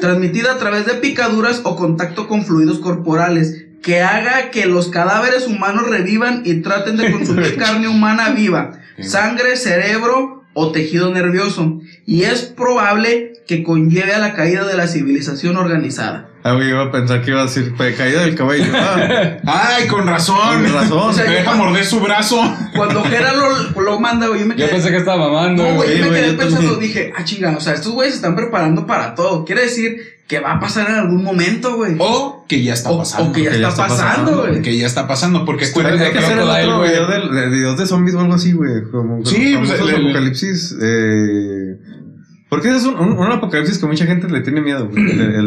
Transmitida a través de picaduras o contacto con fluidos corporales, que haga que los cadáveres humanos revivan y traten de consumir carne humana viva, sangre, cerebro o tejido nervioso, y es probable que conlleve a la caída de la civilización organizada. Ah, güey, iba a pensar que iba a decir caída del cabello. Ah, Ay, con razón. con razón. O sea, Me deja morder su brazo. Cuando Jera lo, lo manda, güey, yo me Yo quedé. pensé que estaba mamando. No, güey, Sí, yo me güey, quedé yo pensando, también. dije, ah, chinga, o sea, estos güeyes se están preparando para todo. Quiere decir que va a pasar en algún momento, güey. O que ya está O- pasando. o que ya, que ya está, está pasando, pasando, güey. Que ya está pasando. Porque Hay, acuérdate hay que hacer el otro güey. video del- de videos de zombies o algo así, güey. Como Sí, pues, famosos el- el- apocalipsis. Eh, porque es un, un- un apocalipsis que mucha gente le tiene miedo,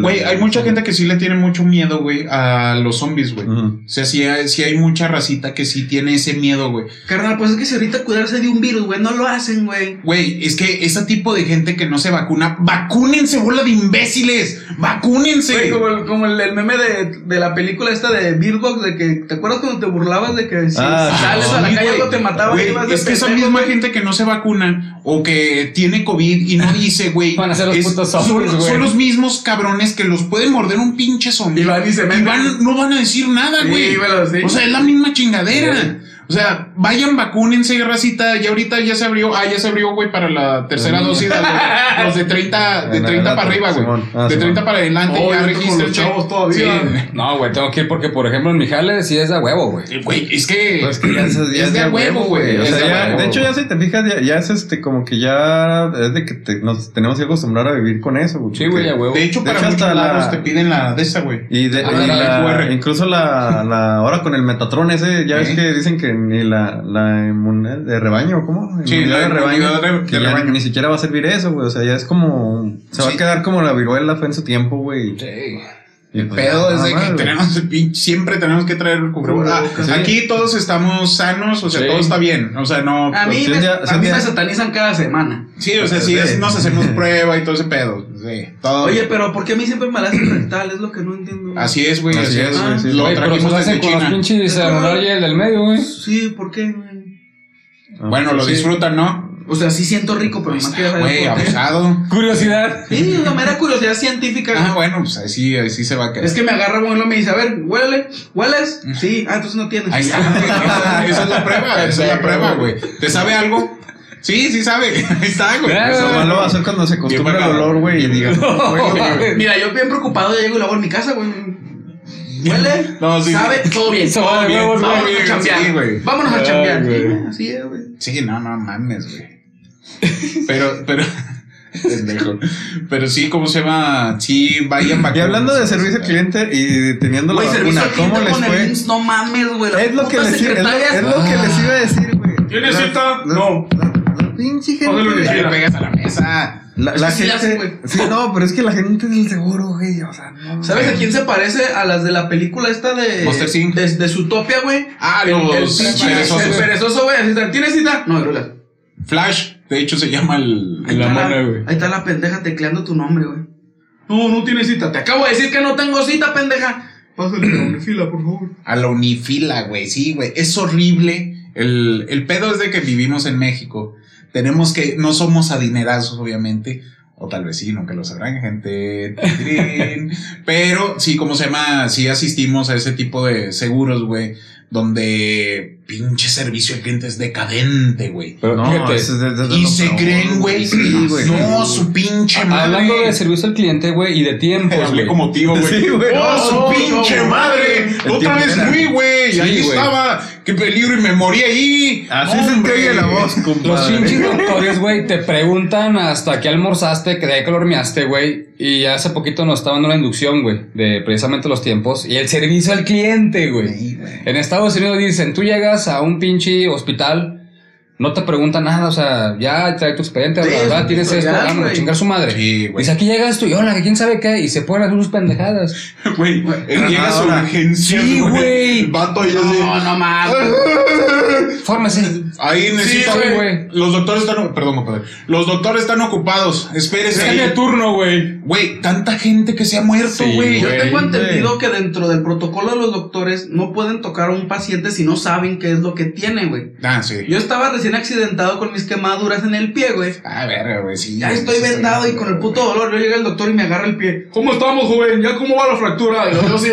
güey. Hay mucha gente que sí le tiene mucho miedo, güey, a los zombies, güey. O sea, sí hay, sí hay mucha racita que sí tiene ese miedo, güey. Carnal, pues es que si ahorita cuidarse de un virus, güey, no lo hacen, güey. Güey, es que ese tipo de gente que no se vacuna, vacúnense, bola de imbéciles. Vacúnense. Güey, como, el, como el, el meme de, de la película esta de Beardbox, de que, ¿te acuerdas cuando te burlabas de que si Ah, sales sí, a la calle algo te mataba? Güey, y ibas de es que esa misma gente que no se vacuna o que tiene COVID y no dice, güey. Van a ser los es- putos son, zombies, güey. son los mismos cabrones que los pueden morder un pinche zombie. Y van y se meten. van- no van a decir nada, Sí, güey. sí. O sea, es la misma chingadera. O sea, vayan, vacúnense, racita. Ya ahorita ya se abrió. Ah, ya se abrió, güey, para la tercera Sí. dosis. Los, los de 30, de En 30 para arriba, güey. Ah, de Simón. 30 para adelante. Oh, ya todavía. Sí. No, güey, tengo que ir porque, por ejemplo, en mi jale sí es de huevo, güey. Güey, es que. Pues que ya es, ya es de a huevo, güey. O sea, de ya- huevo, de hecho, ya si te fijas, ya, ya es este como que ya es de que te- nos tenemos que acostumbrar a vivir con eso, güey. Sí, güey, a huevo. De hecho, De para hecho, muchos hasta la- te piden la de esa, güey. Y, de, Ah, y la la- incluso la, la ahora con el Metatron ese, ya ves que dicen que ni la, la inmunidad de rebaño, ¿cómo? Sí, Inmunidad la de rebaño. de- que de rebaño. Ni siquiera va a servir eso, güey. O sea, ya es como. Se va Sí. a quedar como la viruela fue en su tiempo, güey. Sí. El pues, pedo es de que tenemos siempre tenemos que traer el cubrebocas. Ah, Sí. Aquí todos estamos sanos, o sea, Sí. todo está bien. O sea, no. A mí, Si me, a mí me satanizan cada semana. Sí, o sea, sí, es- Sí. nos hacemos prueba y todo ese pedo. Sí, todo. Oye, pero ¿por qué a mí siempre me la hacen rectal? Es lo que no entiendo. Así es, güey. Así Así, es, güey, sí. Lo trajimos desde hacen con los China. pinches y el del medio, güey. Sí, ¿por qué, güey? Ah, Bueno, lo disfrutan, ¿no? O sea, sí siento rico, pero más saber Güey, abusado. Curiosidad. Sí, una mera curiosidad científica. Ah, bueno, pues así, así se va a quedar. Es que me agarra bueno y me dice, a ver, huélele, ¿hueles? Sí, ah, entonces no tienes. Ahí está. Esa, esa es la prueba, esa es la prueba, güey. ¿Te sabe algo? Sí, sí sabe. Ahí está, güey. Ah, Eso lo va a hacer cuando se acostumbre Bien al olor, güey, y diga. güey. Mira, yo bien preocupado, ya llego y lo hago en mi casa, güey. ¿Huele? No, sí. ¿Sabe? Todo bien. Todo bien. Vámonos a chambear. Sí, güey. Vámonos a chambear. Sí, Así es, güey. Sí, no, no mames, güey. Pero, pero. Pendejo. Pero sí, ¿cómo se llama? Sí, vayan Y vacunas. hablando de servicio al cliente y teniendo la vacuna, ¿cómo les con el fue? IMSS, no mames, güey. Es lo que les iba- es lo- es lo que les iba a decir, güey. ¿Tienes La- cita? la- No. la- la Pinche gente. Le pegas a la mesa. La, la sí gente. güey. Sí, no, pero es que la gente del seguro, güey. O sea, no. ¿Sabes a quién se parece? A las de la película esta de. Monster Inc. De, de Zootopia, güey. Ah, El, los el pinche perezosos. el perezoso, güey. así está, ¿Tienes cita? No, Herulas. Flash, de hecho, se llama el. Ahí, La mona, güey. ahí está la pendeja tecleando tu nombre, güey. No, no tienes cita. Te acabo de decir que no tengo cita, pendeja. Pásale a la fila, por favor. A la unifila, güey. Sí, güey. Es horrible. El, el pedo es de que vivimos en México. Tenemos que. No somos adinerazos, obviamente. O tal vez sí, nunca lo sabrán, gente. Pero sí, como se llama? Sí asistimos a ese tipo de seguros, güey. Donde pinche servicio al cliente es decadente, güey. Pero No, fíjate, eso es de- de- de Y se creen, güey. Sí, güey. No, su pinche madre. hablando de servicio al cliente, güey, y de tiempos, Hablé güey. como tío, güey. Sí, güey. ¡Oh, No, su no, pinche no, madre! Otra tiempo vez fui, güey. Sí, ahí güey. estaba. ¡Qué peligro! Y me morí ahí. Así se oye la voz, Los compadre. pinches doctores, güey, te preguntan hasta qué almorzaste, que de ahí que lo horneaste, güey. Y hace poquito nos estaban dando la inducción, güey, de precisamente los tiempos. Y el servicio al cliente, güey. Sí, güey. En Estados Unidos dicen, tú llegas a un pinche hospital, no te preguntan nada, o sea, ya trae tu expediente, Sí, tienes esto, vámonos, chingar su madre. Sí, güey. Dice, aquí llegas tú, y hola, que quién sabe qué, y se ponen a hacer sus pendejadas. Güey, él llega a su Ahora. urgencia. Sí, güey. El vato ahí así. No, no mames. Fórmese. Ahí necesita, Sí, güey. güey. Los doctores están. Perdón, compadre. Los doctores están ocupados. Espérese. Cambia de ahí. turno, güey. Güey, tanta gente que se ha muerto, Sí, güey. Yo tengo entendido que dentro del protocolo de los doctores no pueden tocar a un paciente si no saben qué es lo que tiene, güey. ah, sí. Yo estaba recién accidentado con mis quemaduras en el pie, güey. Ah, verga, güey, sí. Ya estoy vendado y con el puto dolor. Yo llega el doctor y me agarra el pie. ¿Cómo estamos, joven? ¿Ya cómo va la fractura? Y lo veo así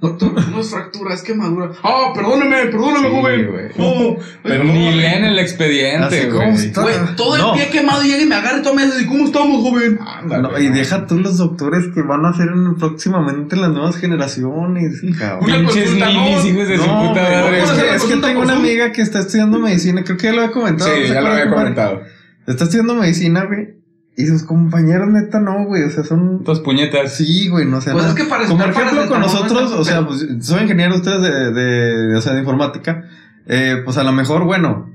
Doctor, no es fractura, es quemadura. Ah, perdóneme, perdóneme, Sí, joven. Oh, Pero ni no, leen el expediente, güey. todo el No. pie quemado llega y me agarra y toma y ¿cómo estamos, joven? Ándale, No, y deja tú los doctores que van a hacer en- próximamente las nuevas generaciones. cabrón. Una Pinches consulta, ninis, hijos de su puta madre. es es que tengo una amiga que está estudiando medicina, creo que ya lo había comentado. Sí, ¿se ya lo había comentado. Está estudiando medicina, güey. Y sus compañeros, neta, no, güey. O sea, son. Dos puñetas. Sí, güey, no sé. Pues nada. es que para Como ejemplo con nosotros, o sea, pues soy ingeniero ustedes de, de, de- o sea, de informática. Eh, pues a lo mejor, bueno,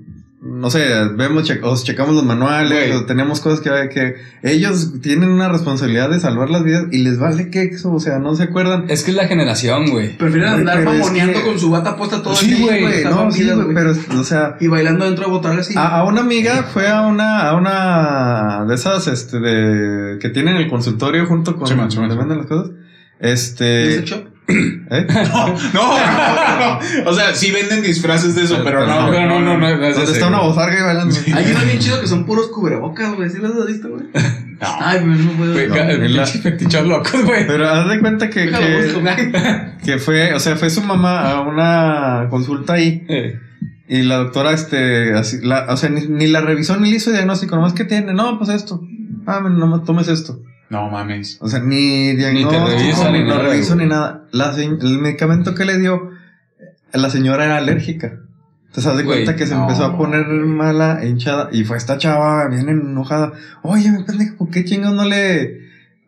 no sé, vemos, che- os checamos los manuales, o tenemos cosas que, que ellos tienen una responsabilidad de salvar las vidas y les vale que eso, o sea, no se acuerdan. Es que es la generación, güey. Prefieren Güey, andar es mamoneando que- con su bata puesta todo sí, el día, güey, no, sí, güey, pero, o sea, Y bailando dentro de botales y... a, a una amiga fue a una, a una de esas, este, de, que tienen el consultorio junto con, Sí, man, sí, man, donde sí, man. venden las cosas. ¿Y Este, ese shop? ¿Eh? No, no, no, no. O sea, sí venden disfraces de eso, pero no. Pero no, no, no. no ese, está una bozarga y bailando. Hay uno bien chido que son puros cubrebocas, güey. ¿Sí los has visto, güey? No. Ay, güey, no puedo. No, fetichos locos, güey. Pero haz de cuenta que, que, fue, o sea, fue su mamá a una consulta ahí Eh, y la doctora, este, así, la, o sea, ni, ni la revisó ni le hizo diagnóstico, nomás que tiene, no, pues esto, ah, nomás tomes esto. No mames. O sea, ni diagnóstico, revisa, ni, ni no güey. ni nada. La el medicamento que le dio, la señora era alérgica. Entonces, haz de cuenta que se no. empezó a poner mala, hinchada. Y fue esta chava bien enojada. Oye, mi pendejo, ¿por qué chingados no le.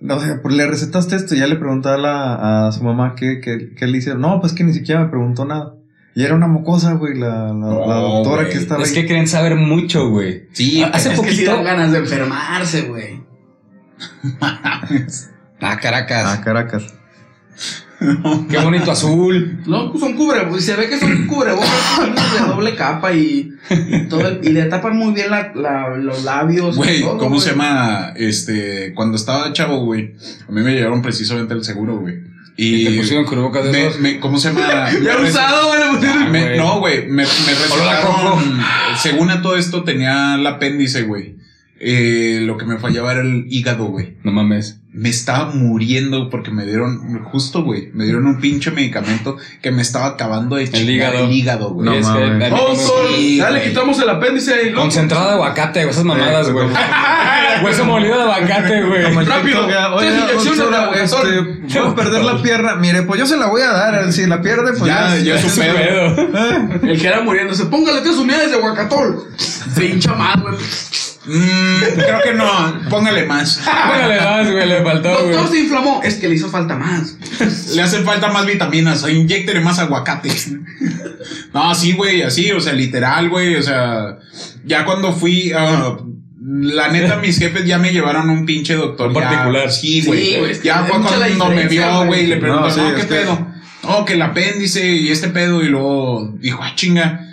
O sea, pues le recetaste esto? Y ya le preguntó a, la, a su mamá qué, qué, qué le hicieron. No, pues que ni siquiera me preguntó nada. Y era una mocosa, güey, la, la, doctora que estaba Es ahí. que creen saber mucho, güey. Sí, Hace Es que sí poquito. dan ganas de enfermarse, güey. Ah, Caracas. Ah, Caracas. Qué bonito azul. No, pues son cubrebocas. Se ve que son cubrebocas de doble capa y, y todo el- y le tapan muy bien la, la- los labios. Güey, ¿cómo se llama? Este, cuando estaba chavo, güey, a mí me llevaron precisamente el seguro, güey. Y te pusieron cubrebocas de me, esos. me- ¿cómo se llama? Ya Me usado, güey. le pusieron- Ah, güey. no, güey, me, me recetaron. Según a todo esto, tenía el apéndice, güey. Eh, lo que me fallaba era el hígado, güey. No mames. Me estaba muriendo porque me dieron, justo, güey, me dieron un pinche medicamento que me estaba acabando de chingar hígado. el hígado, güey. No es que mames. a mí Oh, sol, Sí, ya le quitamos el apéndice. luego- Concentrado de aguacate. Esas mamadas, güey. Hueso molido de aguacate, güey. el Rápido, ya, este, voy a perder la pierna. Mire, pues yo se la voy a dar. Si la pierde, pues Ya, ya es un Ese pedo. pedo. El que era muriéndose. Póngale tres unidades de aguacatol. Pincha más, güey. Mm, creo que no, póngale más. Póngale más, güey. Le faltó, Doctor güey. se inflamó. Es que le hizo falta más. Le hacen falta más vitaminas, o inyectele más aguacate. No, sí, güey, así, o sea, literal, güey, o sea, ya cuando fui, ah, la neta, mis jefes ya me llevaron un pinche doctor. Un ya- particular. Sí, Sí, güey. güey, es que ya fue cuando me vio, güey. le preguntó, No, sí, ¿qué que- pedo? No, que el apéndice y este pedo, y luego dijo, ah, chinga.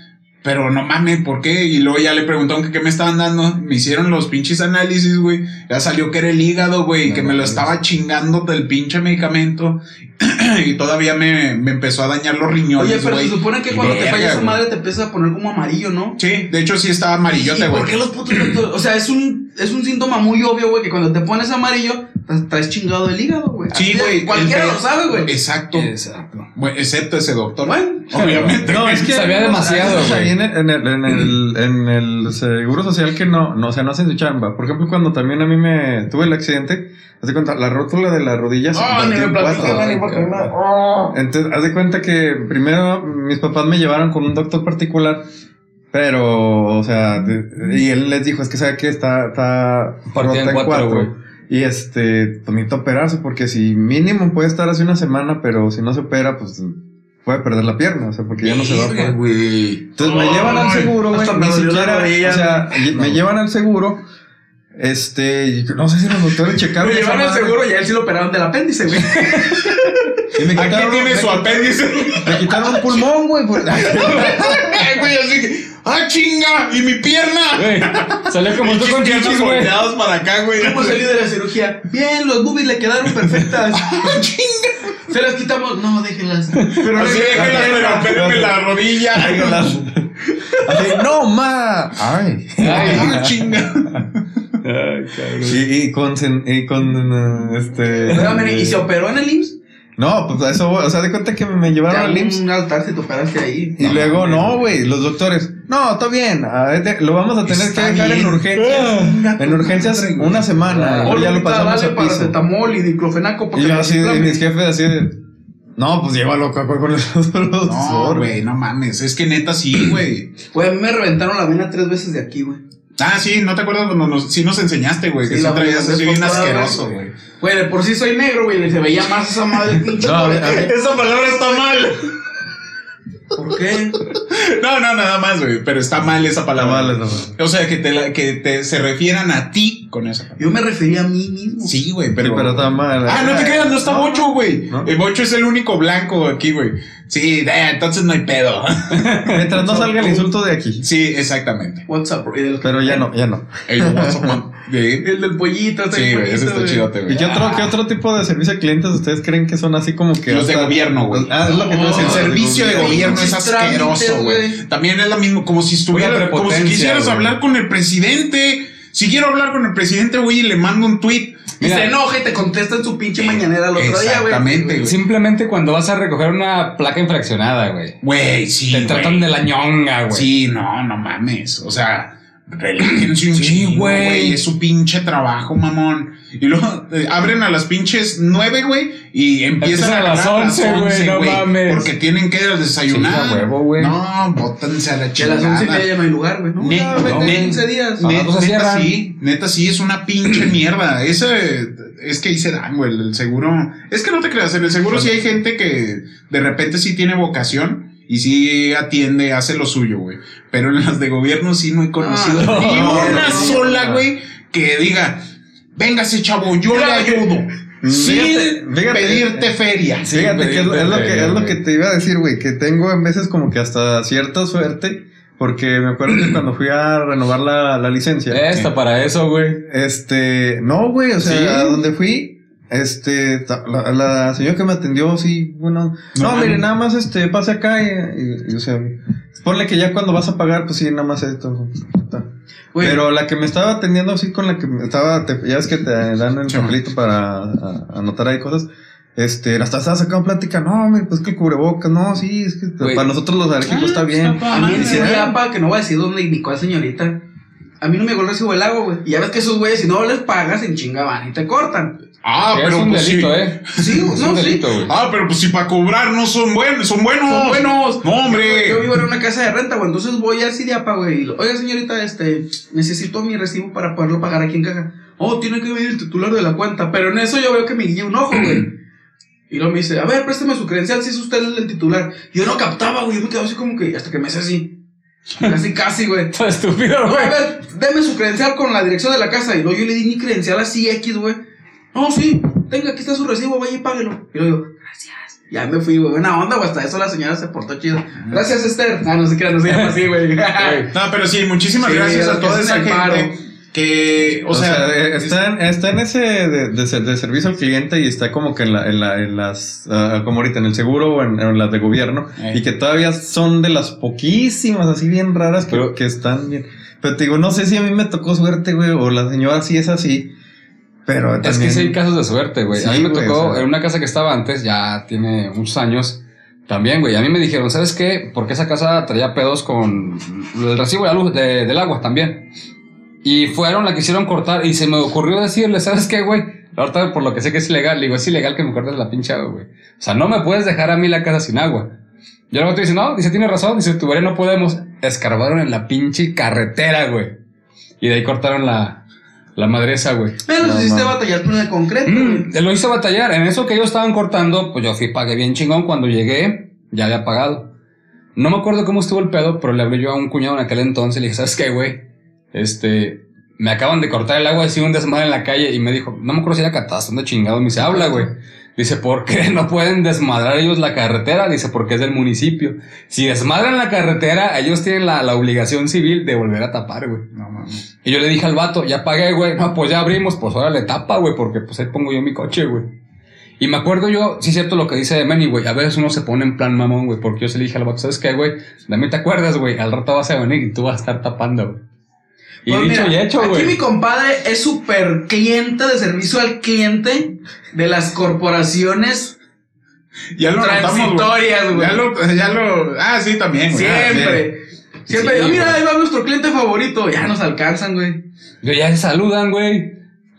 Pero no mames, ¿por qué? Y luego ya le preguntaron que qué me estaban dando. Me hicieron los pinches análisis, güey. Ya salió que era el hígado, güey. No que me lo mames. estaba chingando del pinche medicamento. y todavía me, me empezó a dañar los riñones, Oye, pero güey. se supone que cuando te verga, falla esa madre te empieza a poner como amarillo, ¿no? Sí, de hecho sí estaba ¿Y amarillote, por güey. qué los putos? O sea, es un, es un síntoma muy obvio, güey, que cuando te pones amarillo, traes chingado el hígado, güey. Sí, güey. Cualquiera lo sabe, güey. Exacto. Exacto. Bueno, excepto ese doctor. Bueno, obviamente. No, es que Sabía demasiado, güey. en el, en, el, en, el, en el seguro social que no, no, o sea, no hacen su chamba. Por ejemplo, cuando también a mí me tuve el accidente, haz de cuenta, la rótula de la rodilla se No, partió ni me cuatro. ni no. Entonces, haz de cuenta que primero mis papás me llevaron con un doctor particular, pero, o sea, de- y él les dijo, es que sabe que está, está Partida en cuatro, güey. Y este, pues necesita operarse, porque si mínimo puede estar hace una semana, pero si no se opera, pues puede perder la pierna, o sea, porque ya no se va a poder. Entonces me llevan al seguro, güey. Ni siquiera, o sea, me llevan al seguro. Este, no sé si los doctores checaron. Me esa llevaron al seguro y a él sí lo operaron del apéndice, güey. Y me Aquí quitaron, tiene me su apéndice. Me quitaron un pulmón, güey. por- Ay, güey, así que. ¡Ah, chinga! ¡Y mi pierna! Güey. Salió como tú Pinches con piernas chichis, güey. volteadas para acá, güey. ¿Cómo salió de la cirugía? Bien, los boobies le quedaron perfectas. ¡Ah, chinga! Se las quitamos. No, déjenlas. Pero Así déjenlas, pero apéndenme la rodilla. Así, no, ma. Ay. ¡Ah, chinga! Ay, cabrón. Y, y con, y con, eh, este. Espérame, ¿y se operó en el IMSS? No, pues a eso, voy. o sea, de cuenta que me llevaron al IMSS. un altar si te operaste ahí. Y luego, no, güey, los doctores. No, está bien. ah, es de- lo vamos a tener Está que dejar en bien. urgencias. En urgencias una semana. Ah, luego ya lo pasamos dale a piso. paracetamol y diclofenaco para Y yo no así, inflame. mis jefes así de. No, pues llévalo con con el No, doctor. güey, no mames. Es que neta sí, güey. Güey, a mí me reventaron la vena tres veces de aquí, güey. Ah, sí, ¿no te acuerdas cuando nos, sí nos enseñaste, güey? que Sí, sí la traías así bien asqueroso, güey. Güey, de por sí soy negro, güey. y Se veía más esa madre pinche. No. Esa palabra está mal. ¿Por qué? No, no, nada más, güey. Pero está mal esa La palabra. la mala. O sea, que te, la- que te se refieran a ti con esa palabra. Yo me refería a mí mismo. Sí, güey, Sí, pero. pero está mal. Ah, no te creas, no está Bocho, güey. ¿No? El Bocho es el único blanco aquí, güey. Sí, eh, entonces no hay pedo. Mientras no salga el insulto de aquí. Sí, exactamente. What's up, bro? Y del- Pero ya no, ya no. El WhatsApp, El del pollito. Sí, ese bonito, está chidote, ¿Y güey. qué otro, qué otro tipo de servicio a clientes ustedes creen que son así como que. Los de gobierno, güey. Ah, es lo que decía, El servicio de gobierno es asqueroso, güey. También es lo mismo, como si estuviera, como si quisieras hablar con el presidente. Si quiero hablar con el presidente, güey, y le mando un tweet. Y Mira. se enoja y te contesta en su pinche mañanera el otro día, güey. Exactamente, güey. Simplemente cuando vas a recoger una placa infraccionada, güey. Güey, sí. Te tratan de la ñonga, güey. Sí, no, no mames. O sea, relájense un Sí, güey. Es su pinche trabajo, mamón. Y luego eh, abren a las pinches nueve, güey, y empiezan a a las ganar 11, güey, no mames. Porque tienen que desayunar. Sí, a huevo, güey. No, bótanse a la Que a las once y media ya no hay lugar, güey. No, Ne- no, vete ne- 15 días. No, Ne- pues neta sí, neta sí, es una pinche mierda. Ese es que ahí se dan, güey. El seguro. Es que no te creas, en el seguro sí hay gente que de repente sí tiene vocación y sí atiende, hace lo suyo, güey. Pero en las de gobierno sí no he conocido Ah, ni no, una no, sola, no. güey, que diga, véngase, chavo, yo le ayudo. Sin Fíjate, pedirte eh, feria. Fíjate que es, es lo que es lo que te iba a decir, güey, que tengo en veces como que hasta cierta suerte, porque me acuerdo que cuando fui a renovar la, la licencia, Esta para eso, güey. este, no, güey, o sea, ¿Sí? a donde fui, este, la, la señora que me atendió, sí, bueno, No no, mire, nada más, este, pase acá y, y- y, o sea, ponle que ya cuando vas a pagar, pues sí, nada más esto. Güey, Pero la que me estaba atendiendo así con la que me estaba, te- ya ves que te dan el papelito para a- anotar ahí cosas. Este, hasta estaba sacando plática, no, mire, pues que el cubrebocas, no, sí, es que Güey. para nosotros los alérgicos está bien. a mí. Siriapa, que no voy a decir dónde ni cuál señorita. A mí no me llegó el recibo del agua, güey. Y ya ves que esos güeyes, si no les pagas, en chinga van y te cortan. Ah, es pero un pues delito, sí. eh. Sí, Es no, un sí. delito, güey. Ah, pero pues si para cobrar no son buenos, son buenos. Son buenos. No, hombre. Yo vivo en una casa de renta, güey. Entonces voy a Siriapa, güey. y lo- Oiga, señorita, este, necesito mi recibo para poderlo pagar aquí en caja. Oh, tiene que venir el titular de la cuenta. Pero en eso yo veo que me guiña un ojo, güey. Y luego me dice, a ver, préstame su credencial si es usted el, el titular. Y yo no captaba, güey. Yo me quedaba así como que, hasta que me hace así. Casi, casi, güey. Está estúpido, No, güey. a ver, deme su credencial con la dirección de la casa. Y luego yo le di mi credencial así X, güey. No, sí, tenga, aquí está su recibo, vaya y páguelo. Y luego digo, gracias. Ya me fui, güey. Buena onda, güey. Hasta eso la señora se portó chido. Gracias, Esther. Ah, no sé qué, no se llama así, güey. No, pero sí, muchísimas Sí, gracias a toda esa gente que, o, sea, eh, está, en, está en ese de, de ser- de servicio al cliente y está como que en, la, en, la, en las, ah, como ahorita, en el seguro o en, en las de gobierno, Eh. y que todavía son de las poquísimas así bien raras Pero- que están bien. Pero te digo, no sé si a mí me tocó suerte, güey, o la señora sí es así, pero Es también... que sí hay casos de suerte, güey. a mí me güey, tocó o sea. en una casa que estaba antes, ya tiene muchos años. También, güey. A mí me dijeron, ¿sabes qué? Porque esa casa traía pedos con el recibo de la luz de- del agua también. Y fueron, la quisieron cortar y se me ocurrió decirle, ¿sabes qué, güey? Ahorita, por lo que sé que es ilegal, le digo, es ilegal que me cortes la pinche agua, güey. O sea, no me puedes dejar a mí la casa sin agua. Y luego te dice, no, dice, tiene razón, dice, tubería no podemos. Escarbaron en la pinche carretera, güey. Y de ahí cortaron la, la madresa, güey. Pero No, hiciste batallar con el concreto. Mm, lo hice batallar. En eso que ellos estaban cortando, pues yo fui, pagué bien chingón. Cuando llegué, ya había pagado. No me acuerdo cómo estuvo el pedo, pero le hablé yo a un cuñado en aquel entonces. Le dije, ¿sabes qué, güey? Este, me acaban de cortar el agua, así un desmadre en la calle. Y me dijo, no me acuerdo si era catástrofe, de chingado. Me dice, habla, güey. Dice, ¿por qué no pueden desmadrar ellos la carretera? Dice, porque es del municipio. Si desmadran la carretera, ellos tienen la, la obligación civil de volver a tapar, güey. No mames. Y yo le dije al vato, ya pagué, güey. No, pues ya abrimos, pues ahora le tapa, güey, porque pues ahí pongo yo mi coche, güey. Y me acuerdo yo, sí es cierto lo que dice Manny, güey. A veces uno se pone en plan mamón, güey, porque yo se le dije al vato, ¿sabes qué, güey? De mí te acuerdas, güey. Al rato vas a venir y tú vas a estar tapando, güey. Y Pues dicho mira, y hecho, Aquí mi güey. compadre es súper cliente de servicio al cliente de las corporaciones Ya lo güey. transitorias, güey. Ya lo, ya lo. Ah, sí, también, güey. Siempre. Siempre Sí, mira, güey. ahí va nuestro cliente favorito. Ya nos alcanzan, güey. Yo ya se saludan, güey.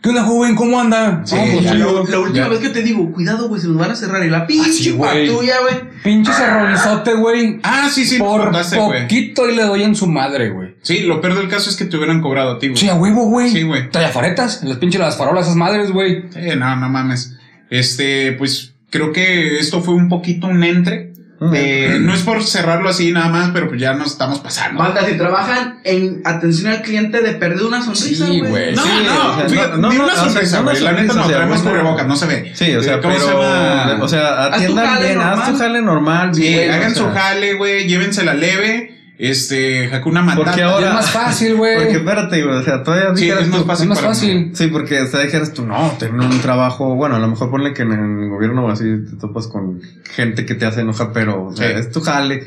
¿Qué onda, joven? ¿Cómo anda? Sí, pues, ya chido. La última Ya. vez que te digo, cuidado, güey, se nos van a cerrar. Y la pinche sí, güey. patrulla, güey. Pinche cerrolizote, güey. Ah, sí, sí, Por contaste, poquito y le doy en su madre, güey. Sí, lo peor del caso es que te hubieran cobrado a ti, güey. Sí, a huevo, güey. Sí, güey. Trae faretas, las pinches las farolas, esas madres, güey. Sí, no, no mames. Este, pues creo que esto fue un poquito un entre. De- no es por cerrarlo así nada más, pero pues ya nos estamos pasando. Banda, si trabajan en atención al cliente de perder una sonrisa, Sí, güey. No, Sí, no, o sea, fíjate, no, no, una o sea, sonrisa, no güey. una La neta no o sea, traemos cubrebocas, no se ve. Sí, o sea, Eh, ¿cómo pero, se llama? o sea, Haz atiendan jale bien, haz tu normal. jale normal. Sí, hagan o su sea, jale, güey, llévensela leve. Este, Hakuna Matata. Porque ahora- es más fácil, güey. Porque espérate, güey, o sea, todavía Sí, dijeras es más tú- fácil. Es más para fácil. Sí, porque o sea, dijeras tú, no, tener un trabajo, bueno, a lo mejor ponle que en el gobierno así te topas con gente que te hace enojar, pero o sea, Sí. es tu jale.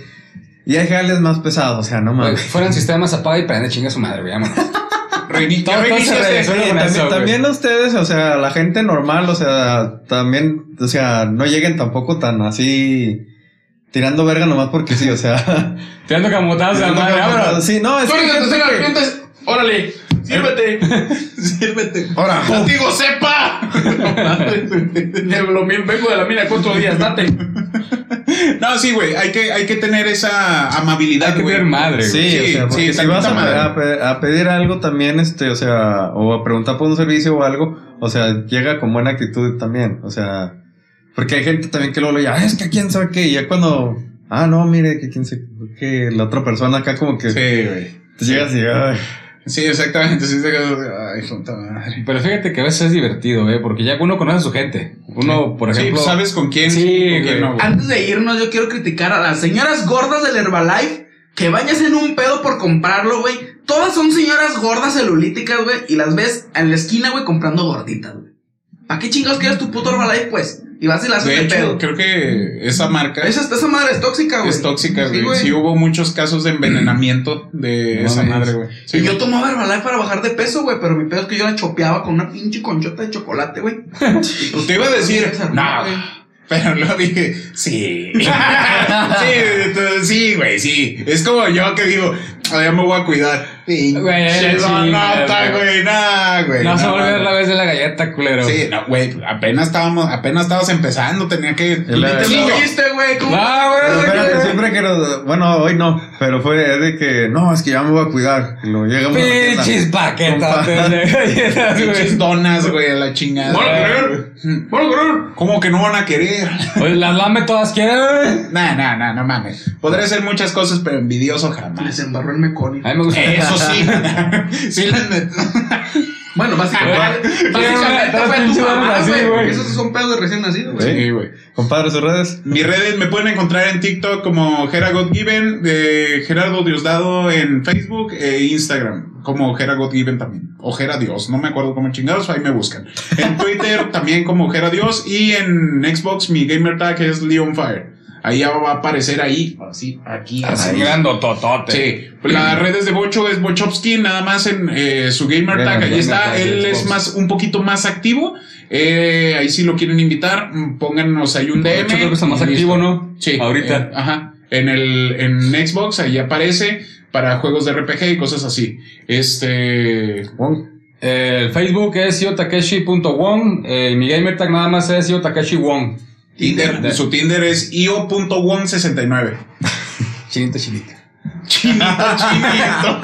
Y hay jales más pesados, o sea, no mames. Fueran sistemas apaga y prende, chinga su madre, güey. vámonos. Reini- Todo- ya todo se reiniciaste. resuelve Sí, con también, también ustedes, o sea, la gente normal, o sea, también, o sea, no lleguen tampoco tan así tirando verga nomás porque sí, o sea. Tirando camotadas a la madre, vámonos. Sí, no, es Tú que eres que-. Órale, sírvete. Sírvete. Ahora, ¡Contigo sepa! Lo mismo, vengo de la mina cuatro días, date. No, sí, güey, hay que, hay que tener esa amabilidad, Hay que tener madre, güey. Sí, Sí, o sea, sí, si vas a, pe- a pedir algo también, este, o sea, o a preguntar por un servicio o algo, o sea, llega con buena actitud también, o sea, porque hay gente también que luego le dice, "Ah, es que quién sabe qué, y ya cuando, ah, no, mire, que quién sabe, que la otra persona acá como que Sí, güey. te llegas y, ay, Sí, exactamente. Sí, te quedas, Ay, puta madre. Pero fíjate que a veces es divertido, güey, porque ya uno conoce a su gente. Uno, por Sí, ejemplo. ¿sabes con quién? Sí, con quién güey. no, güey. Antes de irnos, yo quiero criticar a las señoras gordas del Herbalife que vayas en un pedo por comprarlo, güey. Todas son señoras gordas celulíticas, güey, y las ves en la esquina, güey, comprando gorditas, güey. ¿Para qué chingados quieres tu puto Herbalife, pues? Y vas y la haces De de hecho, pedo. creo que esa marca Esa, esa madre es tóxica, güey. es tóxica, Sí, güey. Sí, hubo muchos casos de envenenamiento de No esa madre, güey. Sí, y yo güey. tomaba Herbalife para bajar de peso, güey, pero mi pedo es que yo la chopeaba con una pinche conchota de chocolate, güey. Pues te iba a decir, no, güey. pero luego dije, sí. sí, tú- sí, güey, sí. Es como yo que digo, "Ah, ya me voy a cuidar. Pinche Güey, chingada, güey, güey. No se no, va a olvidar no. la vez de la galleta, culero. Sí, no, güey, apenas estábamos, apenas estabas empezando, tenía que. Te moviste, güey. No, güey. espérate, siempre que nos- bueno, hoy no, pero fue de que, no, es que ya me voy a cuidar, luego llegamos. Pinches paquetas de galletas, Pinches güey. donas, güey, a la chingada. ¿Van a querer? ¿Van a querer? ¿Cómo que no van a querer? Oye, las lame todas quieren, güey. Nah, nah, nah, no mames. Podré ser muchas cosas, pero envidioso jamás. Les embarró el meconi. A mí me gusta. Eso sí. sí, la neta. Bueno, básicamente, fue tu mamá, güey. Esos son pedos de recién nacido, güey. Sí, güey. Compadre, sus redes. Mis redes me pueden encontrar en TikTok como Gera Godgiven, de Gerardo Diosdado en Facebook e Instagram, como Gera Godgiven también. O Gera Dios, no me acuerdo cómo chingados, ahí me buscan. En Twitter también como Gera Dios y en Xbox mi gamer tag es Leon Fire. Ahí ya va a aparecer ahí, así, aquí. Así así. grando totote. Sí, las redes de Bocho es Bochowski, nada más en eh, su gamer tag, ahí está. Él es más, un poquito más activo. Eh, ahí si lo quieren invitar, mm, pónganos ahí un DM. hecho, creo que está más activo. ¿no? Sí. Ahorita. eh, ajá. En el en Xbox ahí aparece para juegos de RPG y cosas así. Este. El Facebook es yotakeshi.won. Eh, mi gamer tag nada más es yotakeshiwon. Tinder, De- su Tinder es io.won69. Chinito, chinito. Chinito, chinito.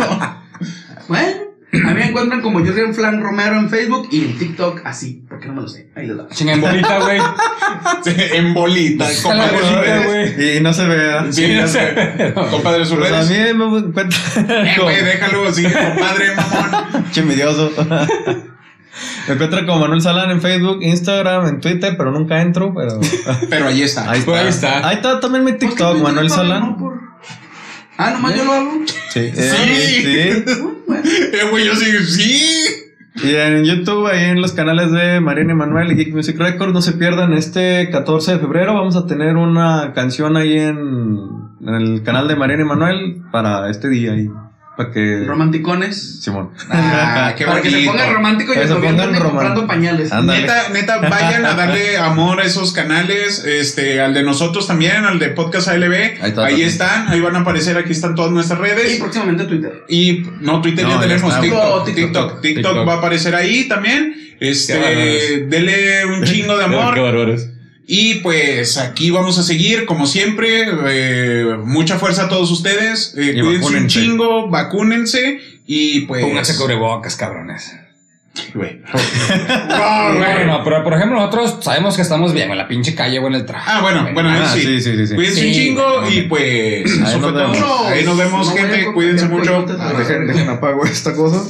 Bueno, a mí me encuentran como Jürgen Flan Romero en Facebook y en TikTok así, porque no me lo sé. Ahí les da. Chinga en bolita, güey. En bolita. Güey. Y no se vea. Sí, ya sé. Compadre, sus Pues a redes. mí me encuentra. Eh, güey, déjalo, sigue, compadre, mamón. Che envidioso. Me encuentro como Manuel Salán en Facebook, Instagram, en Twitter, pero nunca entro, pero Pero ahí está. ahí Pues está. ahí está. Ahí está también mi ¿Por qué TikTok, Manuel Salán. por- Ah, nomás yo lo hago. Sí. Sí. Eh, sí. Bueno, Eh, güey, yo sí, sí. Y en YouTube, ahí en los canales de Mariana y Manuel y Geek Music Records, no se pierdan, este 14 de febrero vamos a tener una canción ahí en, en el canal de Mariana y Manuel para este día. Y Para que. Romanticones. Simón. Ah, qué Para que se pongan romántico y se pongan comprando pañales. Ándale. Neta, neta, vayan a darle amor a esos canales, este, al de nosotros también, al de Podcast ALB. Ahí, está, están, ahí van a aparecer, aquí están todas nuestras Y redes. próximamente Twitter. Y no, Twitter No, ya ya tenemos, está. TikTok, Oh, TikTok, TikTok. TikTok, TikTok. va a aparecer ahí también. Qué Este, dele un chingo de Qué amor. Y pues aquí vamos a seguir, como siempre. eh, mucha fuerza a todos ustedes. eh, cuídense un chingo, vacúnense. Y pues. Pónganse cubrebocas, cabrones. Güey. Ah, bueno, no, pero por ejemplo, nosotros sabemos que estamos bien en la pinche calle o en el traje. Ah, bueno, bueno, Ah, sí. sí, sí, sí. sí. Cuídense Sí, un chingo bueno, y pues. Ahí eso nos fue todo. vemos. Ahí nos vemos, No gente. Cuídense mucho. Dejen, dejen apago esta cosa.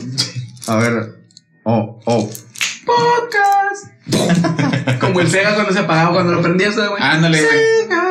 A ver. Oh, oh. Podcast. Como el Sega cuando se apagaba, cuando lo prendías, güey. Ándale, güey.